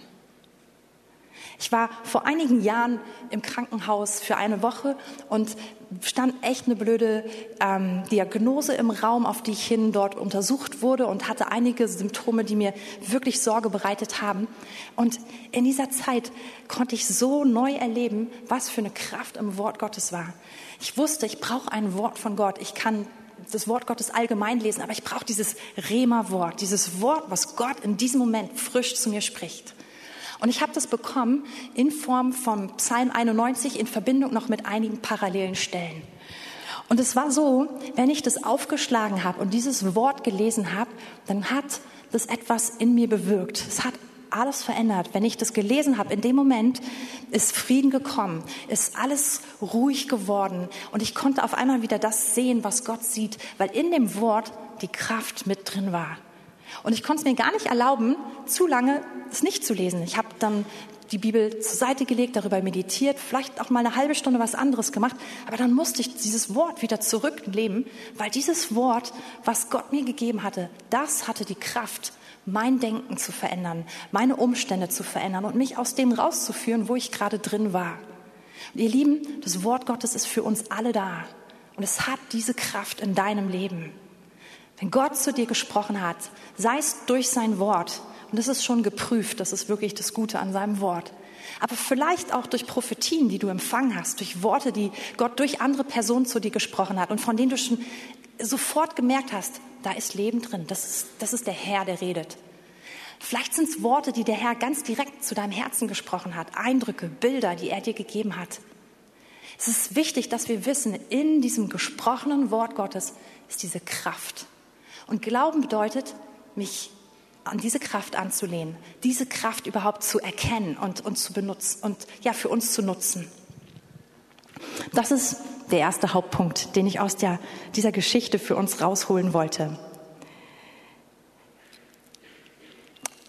Ich war vor einigen Jahren im Krankenhaus für eine Woche und stand echt eine blöde ähm, Diagnose im Raum, auf die ich hin dort untersucht wurde und hatte einige Symptome, die mir wirklich Sorge bereitet haben. Und in dieser Zeit konnte ich so neu erleben, was für eine Kraft im Wort Gottes war. Ich wusste, ich brauche ein Wort von Gott. Ich kann das Wort Gottes allgemein lesen, aber ich brauche dieses Rema-Wort, dieses Wort, was Gott in diesem Moment frisch zu mir spricht. Und ich habe das bekommen in Form von Psalm 91 in Verbindung noch mit einigen parallelen Stellen. Und es war so, wenn ich das aufgeschlagen habe und dieses Wort gelesen habe, dann hat das etwas in mir bewirkt. Es hat alles verändert. Wenn ich das gelesen habe, in dem Moment ist Frieden gekommen, ist alles ruhig geworden und ich konnte auf einmal wieder das sehen, was Gott sieht, weil in dem Wort die Kraft mit drin war. Und ich konnte es mir gar nicht erlauben, zu lange es nicht zu lesen. Ich habe dann die Bibel zur Seite gelegt, darüber meditiert, vielleicht auch mal eine halbe Stunde was anderes gemacht, aber dann musste ich dieses Wort wieder zurücknehmen, weil dieses Wort, was Gott mir gegeben hatte, das hatte die Kraft, mein Denken zu verändern, meine Umstände zu verändern und mich aus dem rauszuführen, wo ich gerade drin war. Und ihr Lieben, das Wort Gottes ist für uns alle da. Und es hat diese Kraft in deinem Leben. Wenn Gott zu dir gesprochen hat, sei es durch sein Wort, und das ist schon geprüft, das ist wirklich das Gute an seinem Wort, aber vielleicht auch durch Prophetien, die du empfangen hast, durch Worte, die Gott durch andere Personen zu dir gesprochen hat und von denen du schon sofort gemerkt hast, da ist Leben drin, das ist, das ist der Herr, der redet. Vielleicht sind es Worte, die der Herr ganz direkt zu deinem Herzen gesprochen hat, Eindrücke, Bilder, die er dir gegeben hat. Es ist wichtig, dass wir wissen, in diesem gesprochenen Wort Gottes ist diese Kraft. Und Glauben bedeutet, mich an diese Kraft anzulehnen, diese Kraft überhaupt zu erkennen und, und zu benutzen und ja, für uns zu nutzen. Das ist der erste Hauptpunkt, den ich aus der, dieser Geschichte für uns rausholen wollte.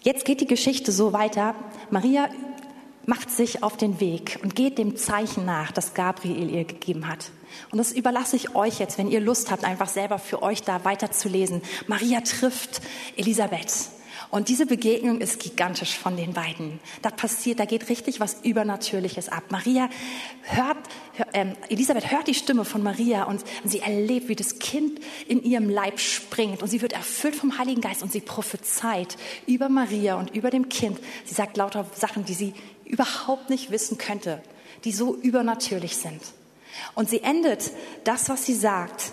Jetzt geht die Geschichte so weiter. Maria macht sich auf den Weg und geht dem Zeichen nach, das Gabriel ihr gegeben hat. Und das überlasse ich euch jetzt, wenn ihr Lust habt, einfach selber für euch da weiterzulesen. Maria trifft Elisabeth. Und diese Begegnung ist gigantisch von den beiden. Da passiert, da geht richtig was Übernatürliches ab. Maria hört, äh, Elisabeth hört die Stimme von Maria und sie erlebt, wie das Kind in ihrem Leib springt und sie wird erfüllt vom Heiligen Geist und sie prophezeit über Maria und über dem Kind. Sie sagt lauter Sachen, die sie überhaupt nicht wissen könnte, die so übernatürlich sind. Und sie endet das, was sie sagt,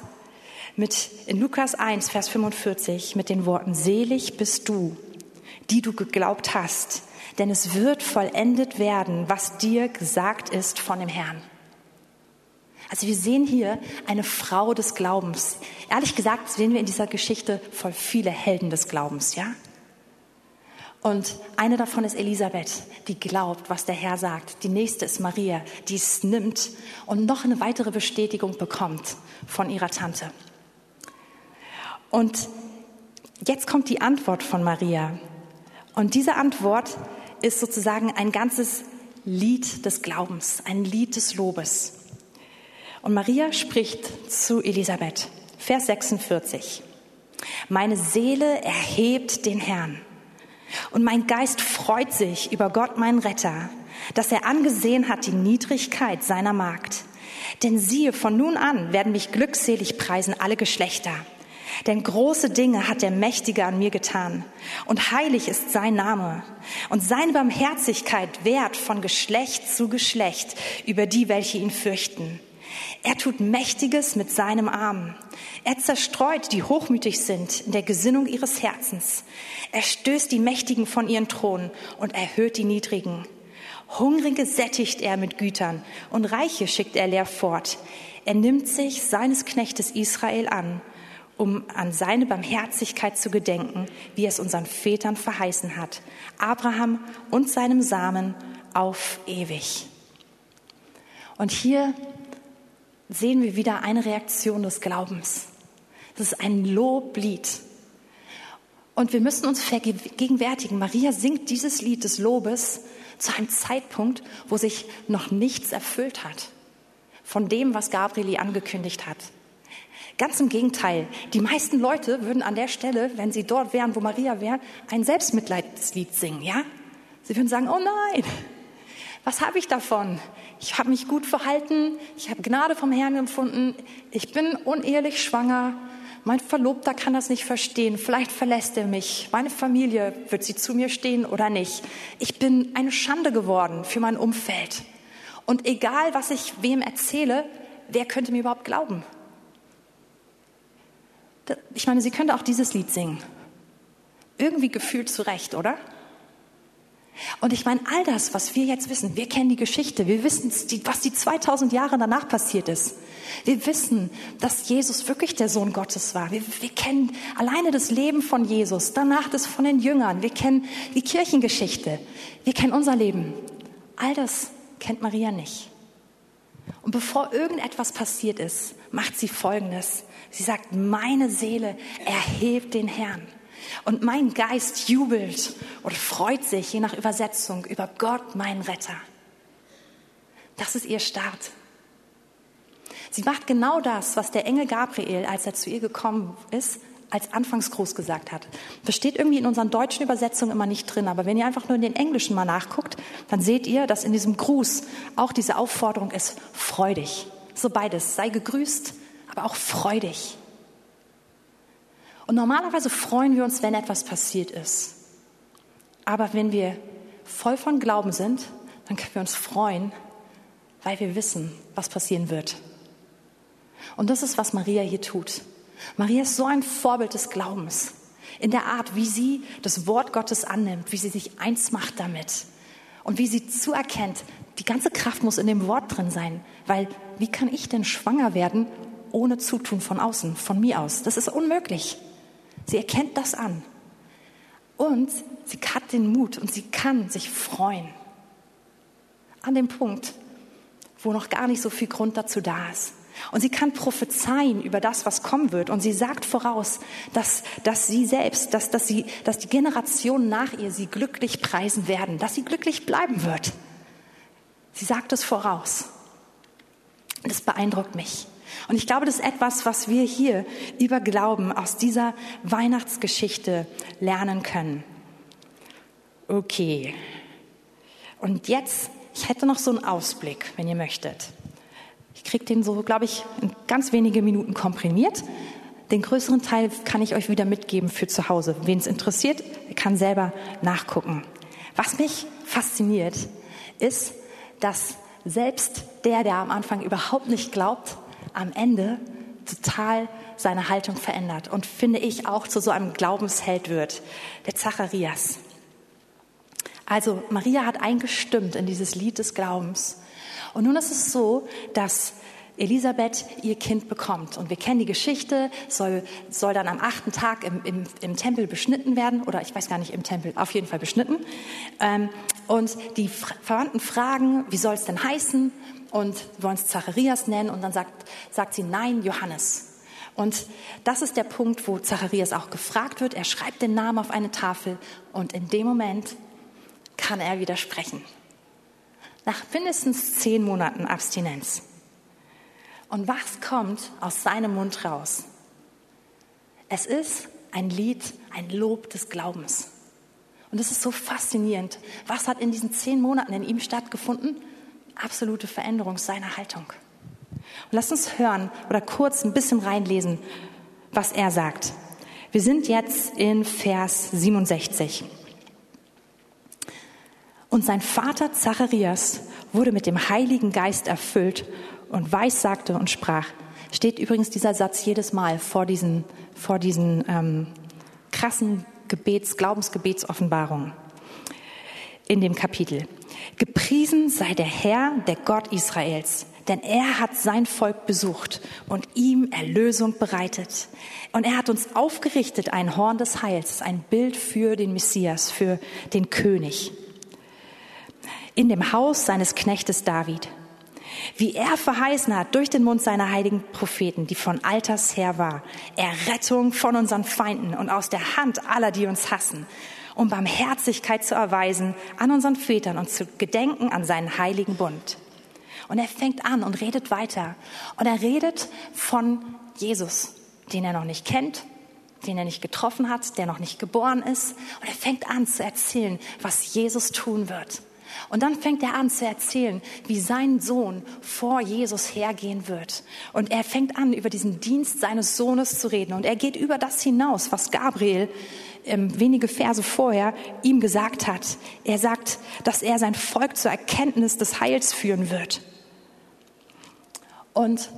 mit in Lukas 1, Vers 45 mit den Worten, selig bist du, die du geglaubt hast, denn es wird vollendet werden, was dir gesagt ist von dem Herrn. Also wir sehen hier eine Frau des Glaubens. Ehrlich gesagt sehen wir in dieser Geschichte voll viele Helden des Glaubens, ja? Und eine davon ist Elisabeth, die glaubt, was der Herr sagt. Die nächste ist Maria, die es nimmt und noch eine weitere Bestätigung bekommt von ihrer Tante. Und jetzt kommt die Antwort von Maria. Und diese Antwort ist sozusagen ein ganzes Lied des Glaubens, ein Lied des Lobes. Und Maria spricht zu Elisabeth, Vers 46. Meine Seele erhebt den Herrn und mein Geist freut sich über Gott, meinen Retter, dass er angesehen hat die Niedrigkeit seiner Magd. Denn siehe, von nun an werden mich glückselig preisen alle Geschlechter. Denn große Dinge hat der Mächtige an mir getan. Und heilig ist sein Name. Und seine Barmherzigkeit währt von Geschlecht zu Geschlecht über die, welche ihn fürchten. Er tut Mächtiges mit seinem Arm. Er zerstreut, die hochmütig sind in der Gesinnung ihres Herzens. Er stößt die Mächtigen von ihren Thronen und erhöht die Niedrigen. Hungrige sättigt er mit Gütern und Reiche schickt er leer fort. Er nimmt sich seines Knechtes Israel an um an seine Barmherzigkeit zu gedenken, wie es unseren Vätern verheißen hat, Abraham und seinem Samen auf ewig. Und hier sehen wir wieder eine Reaktion des Glaubens. Das ist ein Loblied. Und wir müssen uns vergegenwärtigen, Maria singt dieses Lied des Lobes zu einem Zeitpunkt, wo sich noch nichts erfüllt hat von dem, was Gabriel angekündigt hat. Ganz im Gegenteil. Die meisten Leute würden an der Stelle, wenn sie dort wären, wo Maria wäre, ein Selbstmitleidslied singen, ja? Sie würden sagen, oh nein, was habe ich davon? Ich habe mich gut verhalten, ich habe Gnade vom Herrn empfunden, ich bin unehrlich schwanger, mein Verlobter kann das nicht verstehen, vielleicht verlässt er mich, meine Familie, wird sie zu mir stehen oder nicht. Ich bin eine Schande geworden für mein Umfeld. Und egal, was ich wem erzähle, wer könnte mir überhaupt glauben? Ich meine, sie könnte auch dieses Lied singen. Irgendwie gefühlt zurecht, oder? Und ich meine, all das, was wir jetzt wissen, wir kennen die Geschichte, wir wissen, was die 2000 Jahre danach passiert ist. Wir wissen, dass Jesus wirklich der Sohn Gottes war. Wir, wir kennen alleine das Leben von Jesus, danach das von den Jüngern. Wir kennen die Kirchengeschichte. Wir kennen unser Leben. All das kennt Maria nicht. Und bevor irgendetwas passiert ist, macht sie Folgendes. Sie sagt, meine Seele erhebt den Herrn. Und mein Geist jubelt oder freut sich, je nach Übersetzung, über Gott, meinen Retter. Das ist ihr Start. Sie macht genau das, was der Engel Gabriel, als er zu ihr gekommen ist, als Anfangsgruß gesagt hat. Das steht irgendwie in unseren deutschen Übersetzungen immer nicht drin, aber wenn ihr einfach nur in den englischen mal nachguckt, dann seht ihr, dass in diesem Gruß auch diese Aufforderung ist, freudig. So beides, sei gegrüßt, aber auch freudig. Und normalerweise freuen wir uns, wenn etwas passiert ist. Aber wenn wir voll von Glauben sind, dann können wir uns freuen, weil wir wissen, was passieren wird. Und das ist, was Maria hier tut. Maria ist so ein Vorbild des Glaubens. In der Art, wie sie das Wort Gottes annimmt, wie sie sich eins macht damit und wie sie zuerkennt, die ganze Kraft muss in dem Wort drin sein. Weil wie kann ich denn schwanger werden ohne Zutun von außen, von mir aus? Das ist unmöglich. Sie erkennt das an. Und sie hat den Mut und sie kann sich freuen. An dem Punkt, wo noch gar nicht so viel Grund dazu da ist. Und sie kann prophezeien über das, was kommen wird. Und sie sagt voraus, dass, dass sie selbst, dass, dass, sie, dass die Generationen nach ihr sie glücklich preisen werden, dass sie glücklich bleiben wird. Sie sagt es voraus. Das beeindruckt mich. Und ich glaube, das ist etwas, was wir hier über Glauben aus dieser Weihnachtsgeschichte lernen können. Okay. Und jetzt, ich hätte noch so einen Ausblick, wenn ihr möchtet. Ich kriege den so, glaube ich, in ganz wenige Minuten komprimiert. Den größeren Teil kann ich euch wieder mitgeben für zu Hause. Wen es interessiert, kann selber nachgucken. Was mich fasziniert, ist, dass selbst der, der am Anfang überhaupt nicht glaubt, am Ende total seine Haltung verändert und finde ich auch zu so einem Glaubensheld wird, der Zacharias. Also Maria hat eingestimmt in dieses Lied des Glaubens. Und nun ist es so, dass Elisabeth ihr Kind bekommt. Und wir kennen die Geschichte, soll, soll dann am achten Tag im, im, im Tempel beschnitten werden, oder ich weiß gar nicht im Tempel, auf jeden Fall beschnitten. Ähm, und die Verwandten fragen, wie soll es denn heißen? Und wollen es Zacharias nennen. Und dann sagt, sagt sie, nein, Johannes. Und das ist der Punkt, wo Zacharias auch gefragt wird. Er schreibt den Namen auf eine Tafel und in dem Moment kann er widersprechen. Nach mindestens zehn Monaten Abstinenz. Und was kommt aus seinem Mund raus? Es ist ein Lied, ein Lob des Glaubens. Und es ist so faszinierend. Was hat in diesen zehn Monaten in ihm stattgefunden? Absolute Veränderung seiner Haltung. Und lasst uns hören oder kurz ein bisschen reinlesen, was er sagt. Wir sind jetzt in Vers 67. Und sein Vater Zacharias wurde mit dem Heiligen Geist erfüllt und weissagte und sprach. Steht übrigens dieser Satz jedes Mal vor diesen, vor diesen ähm, krassen Gebets, Glaubensgebetsoffenbarungen in dem Kapitel. Gepriesen sei der Herr, der Gott Israels, denn er hat sein Volk besucht und ihm Erlösung bereitet. Und er hat uns aufgerichtet ein Horn des Heils, ein Bild für den Messias, für den König. In dem Haus seines Knechtes David wie er verheißen hat durch den Mund seiner heiligen Propheten, die von alters her war, Errettung von unseren Feinden und aus der Hand aller, die uns hassen, um Barmherzigkeit zu erweisen an unseren Vätern und zu gedenken an seinen heiligen Bund. Und er fängt an und redet weiter. Und er redet von Jesus, den er noch nicht kennt, den er nicht getroffen hat, der noch nicht geboren ist. Und er fängt an zu erzählen, was Jesus tun wird. Und dann fängt er an zu erzählen, wie sein Sohn vor Jesus hergehen wird. Und er fängt an, über diesen Dienst seines Sohnes zu reden. Und er geht über das hinaus, was Gabriel ähm, wenige Verse vorher ihm gesagt hat. Er sagt, dass er sein Volk zur Erkenntnis des Heils führen wird. Und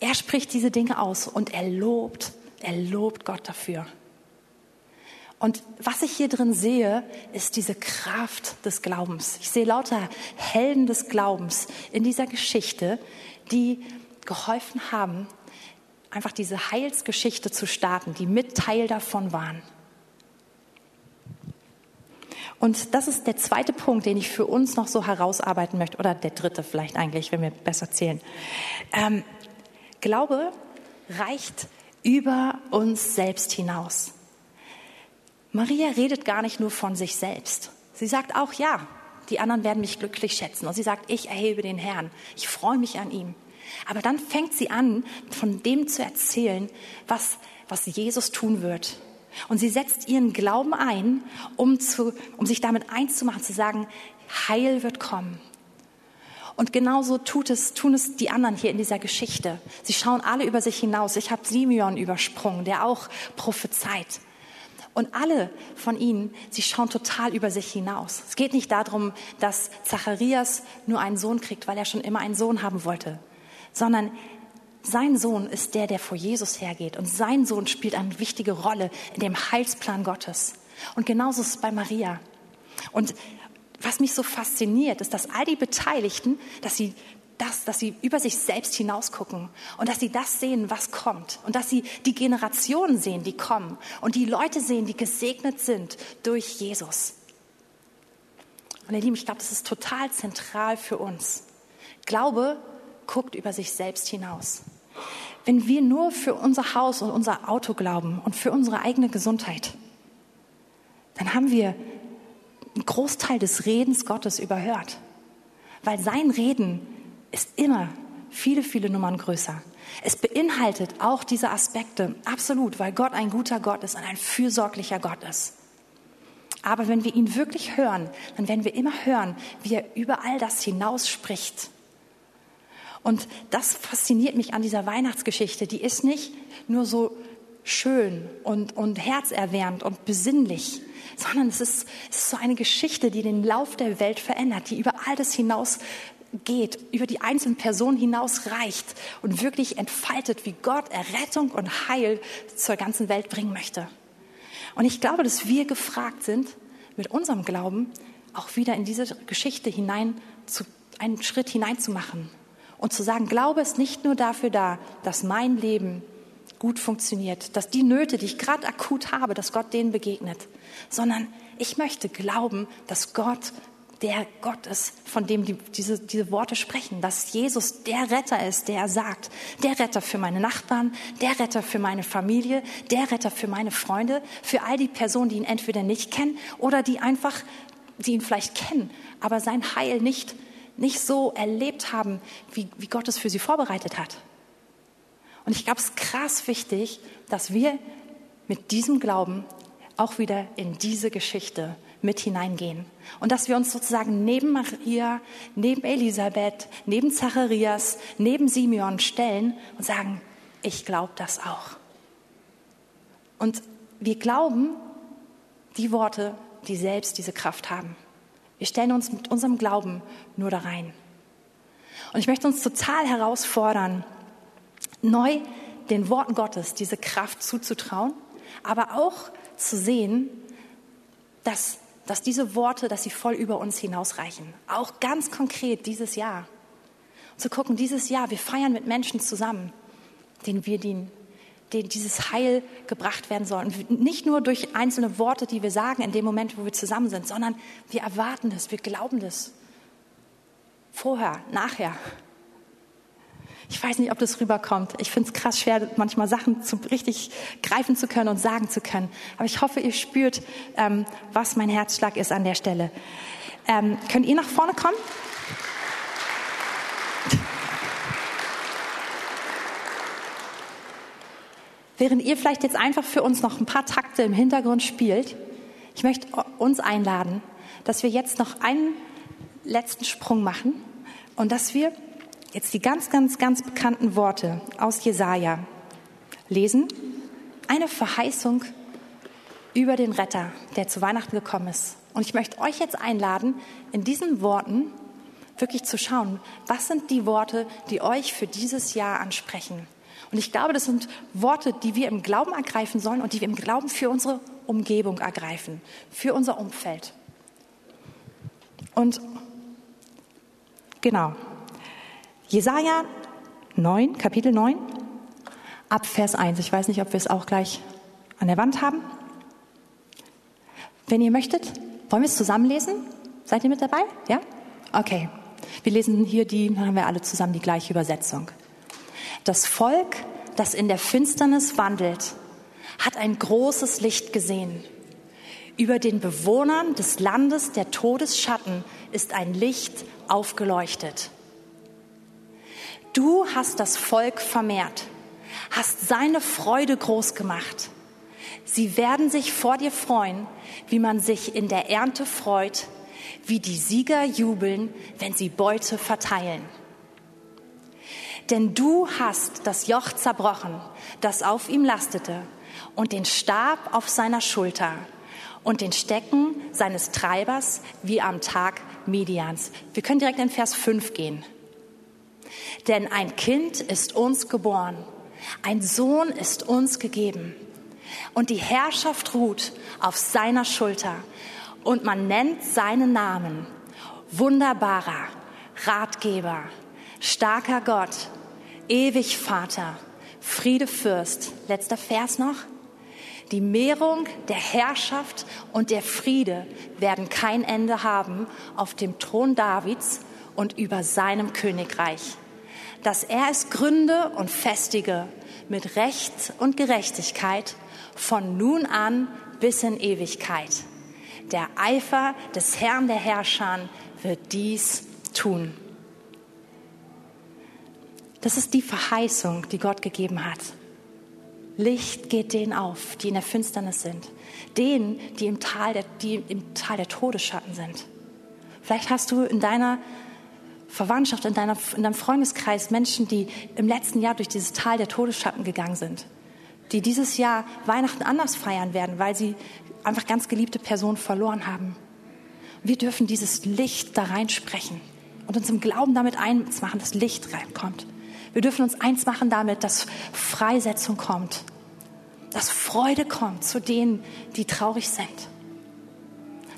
er spricht diese Dinge aus und er lobt, er lobt Gott dafür. Und was ich hier drin sehe, ist diese Kraft des Glaubens. Ich sehe lauter Helden des Glaubens in dieser Geschichte, die geholfen haben, einfach diese Heilsgeschichte zu starten, die mit Teil davon waren. Und das ist der zweite Punkt, den ich für uns noch so herausarbeiten möchte, oder der dritte vielleicht eigentlich, wenn wir besser zählen. Ähm, Glaube reicht über uns selbst hinaus. Maria redet gar nicht nur von sich selbst. Sie sagt auch, ja, die anderen werden mich glücklich schätzen. Und sie sagt, ich erhebe den Herrn. Ich freue mich an ihm. Aber dann fängt sie an, von dem zu erzählen, was, was Jesus tun wird. Und sie setzt ihren Glauben ein, um, zu, um sich damit einzumachen, zu sagen, Heil wird kommen. Und genauso tut es, tun es die anderen hier in dieser Geschichte. Sie schauen alle über sich hinaus. Ich habe Simeon übersprungen, der auch prophezeit. Und alle von ihnen, sie schauen total über sich hinaus. Es geht nicht darum, dass Zacharias nur einen Sohn kriegt, weil er schon immer einen Sohn haben wollte, sondern sein Sohn ist der, der vor Jesus hergeht. Und sein Sohn spielt eine wichtige Rolle in dem Heilsplan Gottes. Und genauso ist es bei Maria. Und was mich so fasziniert, ist, dass all die Beteiligten, dass sie das, dass sie über sich selbst hinausgucken und dass sie das sehen, was kommt und dass sie die Generationen sehen, die kommen und die Leute sehen, die gesegnet sind durch Jesus. Und ihr Lieben, ich glaube, das ist total zentral für uns. Glaube guckt über sich selbst hinaus. Wenn wir nur für unser Haus und unser Auto glauben und für unsere eigene Gesundheit, dann haben wir einen Großteil des Redens Gottes überhört. Weil sein Reden ist immer viele, viele Nummern größer. Es beinhaltet auch diese Aspekte, absolut, weil Gott ein guter Gott ist und ein fürsorglicher Gott ist. Aber wenn wir ihn wirklich hören, dann werden wir immer hören, wie er über all das hinaus spricht. Und das fasziniert mich an dieser Weihnachtsgeschichte. Die ist nicht nur so schön und, und herzerwärmend und besinnlich, sondern es ist, es ist so eine Geschichte, die den Lauf der Welt verändert, die über all das hinaus geht, über die einzelnen Personen hinaus reicht und wirklich entfaltet, wie Gott Errettung und Heil zur ganzen Welt bringen möchte. Und ich glaube, dass wir gefragt sind, mit unserem Glauben auch wieder in diese Geschichte hinein zu, einen Schritt hineinzumachen und zu sagen, Glaube ist nicht nur dafür da, dass mein Leben gut funktioniert, dass die Nöte, die ich gerade akut habe, dass Gott denen begegnet, sondern ich möchte glauben, dass Gott der Gott ist, von dem die, diese, diese Worte sprechen, dass Jesus der Retter ist, der sagt, der Retter für meine Nachbarn, der Retter für meine Familie, der Retter für meine Freunde, für all die Personen, die ihn entweder nicht kennen oder die einfach, die ihn vielleicht kennen, aber sein Heil nicht nicht so erlebt haben, wie, wie Gott es für sie vorbereitet hat. Und ich glaube, es ist krass wichtig, dass wir mit diesem Glauben auch wieder in diese Geschichte mit hineingehen. Und dass wir uns sozusagen neben Maria, neben Elisabeth, neben Zacharias, neben Simeon stellen und sagen, ich glaube das auch. Und wir glauben die Worte, die selbst diese Kraft haben. Wir stellen uns mit unserem Glauben nur da rein. Und ich möchte uns total herausfordern, neu den Worten Gottes diese Kraft zuzutrauen, aber auch zu sehen, dass, dass diese Worte, dass sie voll über uns hinausreichen. Auch ganz konkret dieses Jahr. Zu gucken, dieses Jahr, wir feiern mit Menschen zusammen, denen wir dienen, denen dieses Heil gebracht werden soll. Und nicht nur durch einzelne Worte, die wir sagen in dem Moment, wo wir zusammen sind, sondern wir erwarten das, wir glauben das. Vorher, nachher. Ich weiß nicht, ob das rüberkommt. Ich finde es krass schwer, manchmal Sachen zu, richtig greifen zu können und sagen zu können. Aber ich hoffe, ihr spürt, ähm, was mein Herzschlag ist an der Stelle. Ähm, könnt ihr nach vorne kommen? Während ihr vielleicht jetzt einfach für uns noch ein paar Takte im Hintergrund spielt, ich möchte uns einladen, dass wir jetzt noch einen letzten Sprung machen und dass wir jetzt die ganz, ganz, ganz bekannten Worte aus Jesaja lesen. Eine Verheißung über den Retter, der zu Weihnachten gekommen ist. Und ich möchte euch jetzt einladen, in diesen Worten wirklich zu schauen, was sind die Worte, die euch für dieses Jahr ansprechen. Und ich glaube, das sind Worte, die wir im Glauben ergreifen sollen und die wir im Glauben für unsere Umgebung ergreifen, für unser Umfeld. Und genau, Jesaja 9, Kapitel 9, ab Vers 1. Ich weiß nicht, ob wir es auch gleich an der Wand haben. Wenn ihr möchtet, wollen wir es zusammenlesen? Seid ihr mit dabei? Ja? Okay. Wir lesen hier die, dann haben wir alle zusammen die gleiche Übersetzung. Das Volk, das in der Finsternis wandelt, hat ein großes Licht gesehen. Über den Bewohnern des Landes der Todesschatten ist ein Licht aufgeleuchtet. Du hast das Volk vermehrt, hast seine Freude groß gemacht. Sie werden sich vor dir freuen, wie man sich in der Ernte freut, wie die Sieger jubeln, wenn sie Beute verteilen. Denn du hast das Joch zerbrochen, das auf ihm lastete, und den Stab auf seiner Schulter und den Stecken seines Treibers wie am Tag Medians. Wir können direkt in Vers 5 gehen. Denn ein Kind ist uns geboren, ein Sohn ist uns gegeben und die Herrschaft ruht auf seiner Schulter und man nennt seinen Namen wunderbarer Ratgeber, starker Gott, ewig Vater, Friede Fürst. Letzter Vers noch. Die Mehrung der Herrschaft und der Friede werden kein Ende haben auf dem Thron Davids und über seinem Königreich, dass er es gründe und festige mit Recht und Gerechtigkeit von nun an bis in Ewigkeit. Der Eifer des Herrn der Herrscher wird dies tun. Das ist die Verheißung, die Gott gegeben hat. Licht geht denen auf, die in der Finsternis sind. Denen, die im Tal der, die im Tal der Todesschatten sind. Vielleicht hast du in deiner Verwandtschaft, in, deiner, in deinem Freundeskreis Menschen, die im letzten Jahr durch dieses Tal der Todesschatten gegangen sind. Die dieses Jahr Weihnachten anders feiern werden, weil sie einfach ganz geliebte Personen verloren haben. Wir dürfen dieses Licht da reinsprechen und uns im Glauben damit eins machen, dass Licht reinkommt. Wir dürfen uns eins machen damit, dass Freisetzung kommt, dass Freude kommt zu denen, die traurig sind.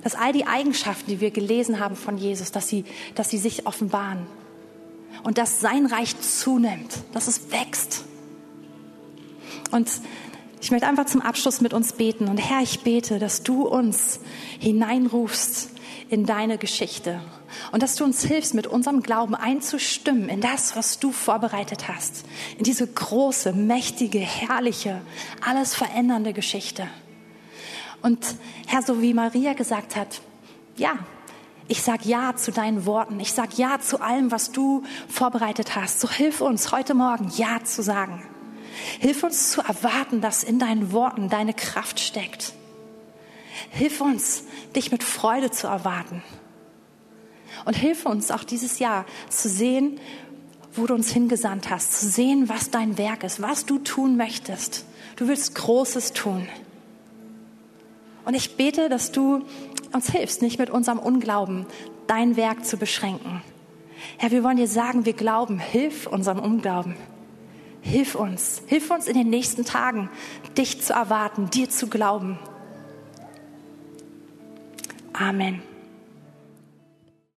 Dass all die Eigenschaften, die wir gelesen haben von Jesus, dass sie, dass sie sich offenbaren und dass sein Reich zunimmt, dass es wächst. Und ich möchte einfach zum Abschluss mit uns beten. Und Herr, ich bete, dass du uns hineinrufst in deine Geschichte und dass du uns hilfst, mit unserem Glauben einzustimmen in das, was du vorbereitet hast, in diese große, mächtige, herrliche, alles verändernde Geschichte. Und Herr, so wie Maria gesagt hat, ja, ich sag ja zu deinen Worten, ich sag ja zu allem, was du vorbereitet hast. So hilf uns heute Morgen ja zu sagen. Hilf uns zu erwarten, dass in deinen Worten deine Kraft steckt. Hilf uns, dich mit Freude zu erwarten. Und hilf uns auch dieses Jahr zu sehen, wo du uns hingesandt hast, zu sehen, was dein Werk ist, was du tun möchtest. Du willst Großes tun. Und ich bete, dass du uns hilfst, nicht mit unserem Unglauben dein Werk zu beschränken. Herr, wir wollen dir sagen, wir glauben, hilf unserem Unglauben. Hilf uns, hilf uns in den nächsten Tagen, dich zu erwarten, dir zu glauben. Amen.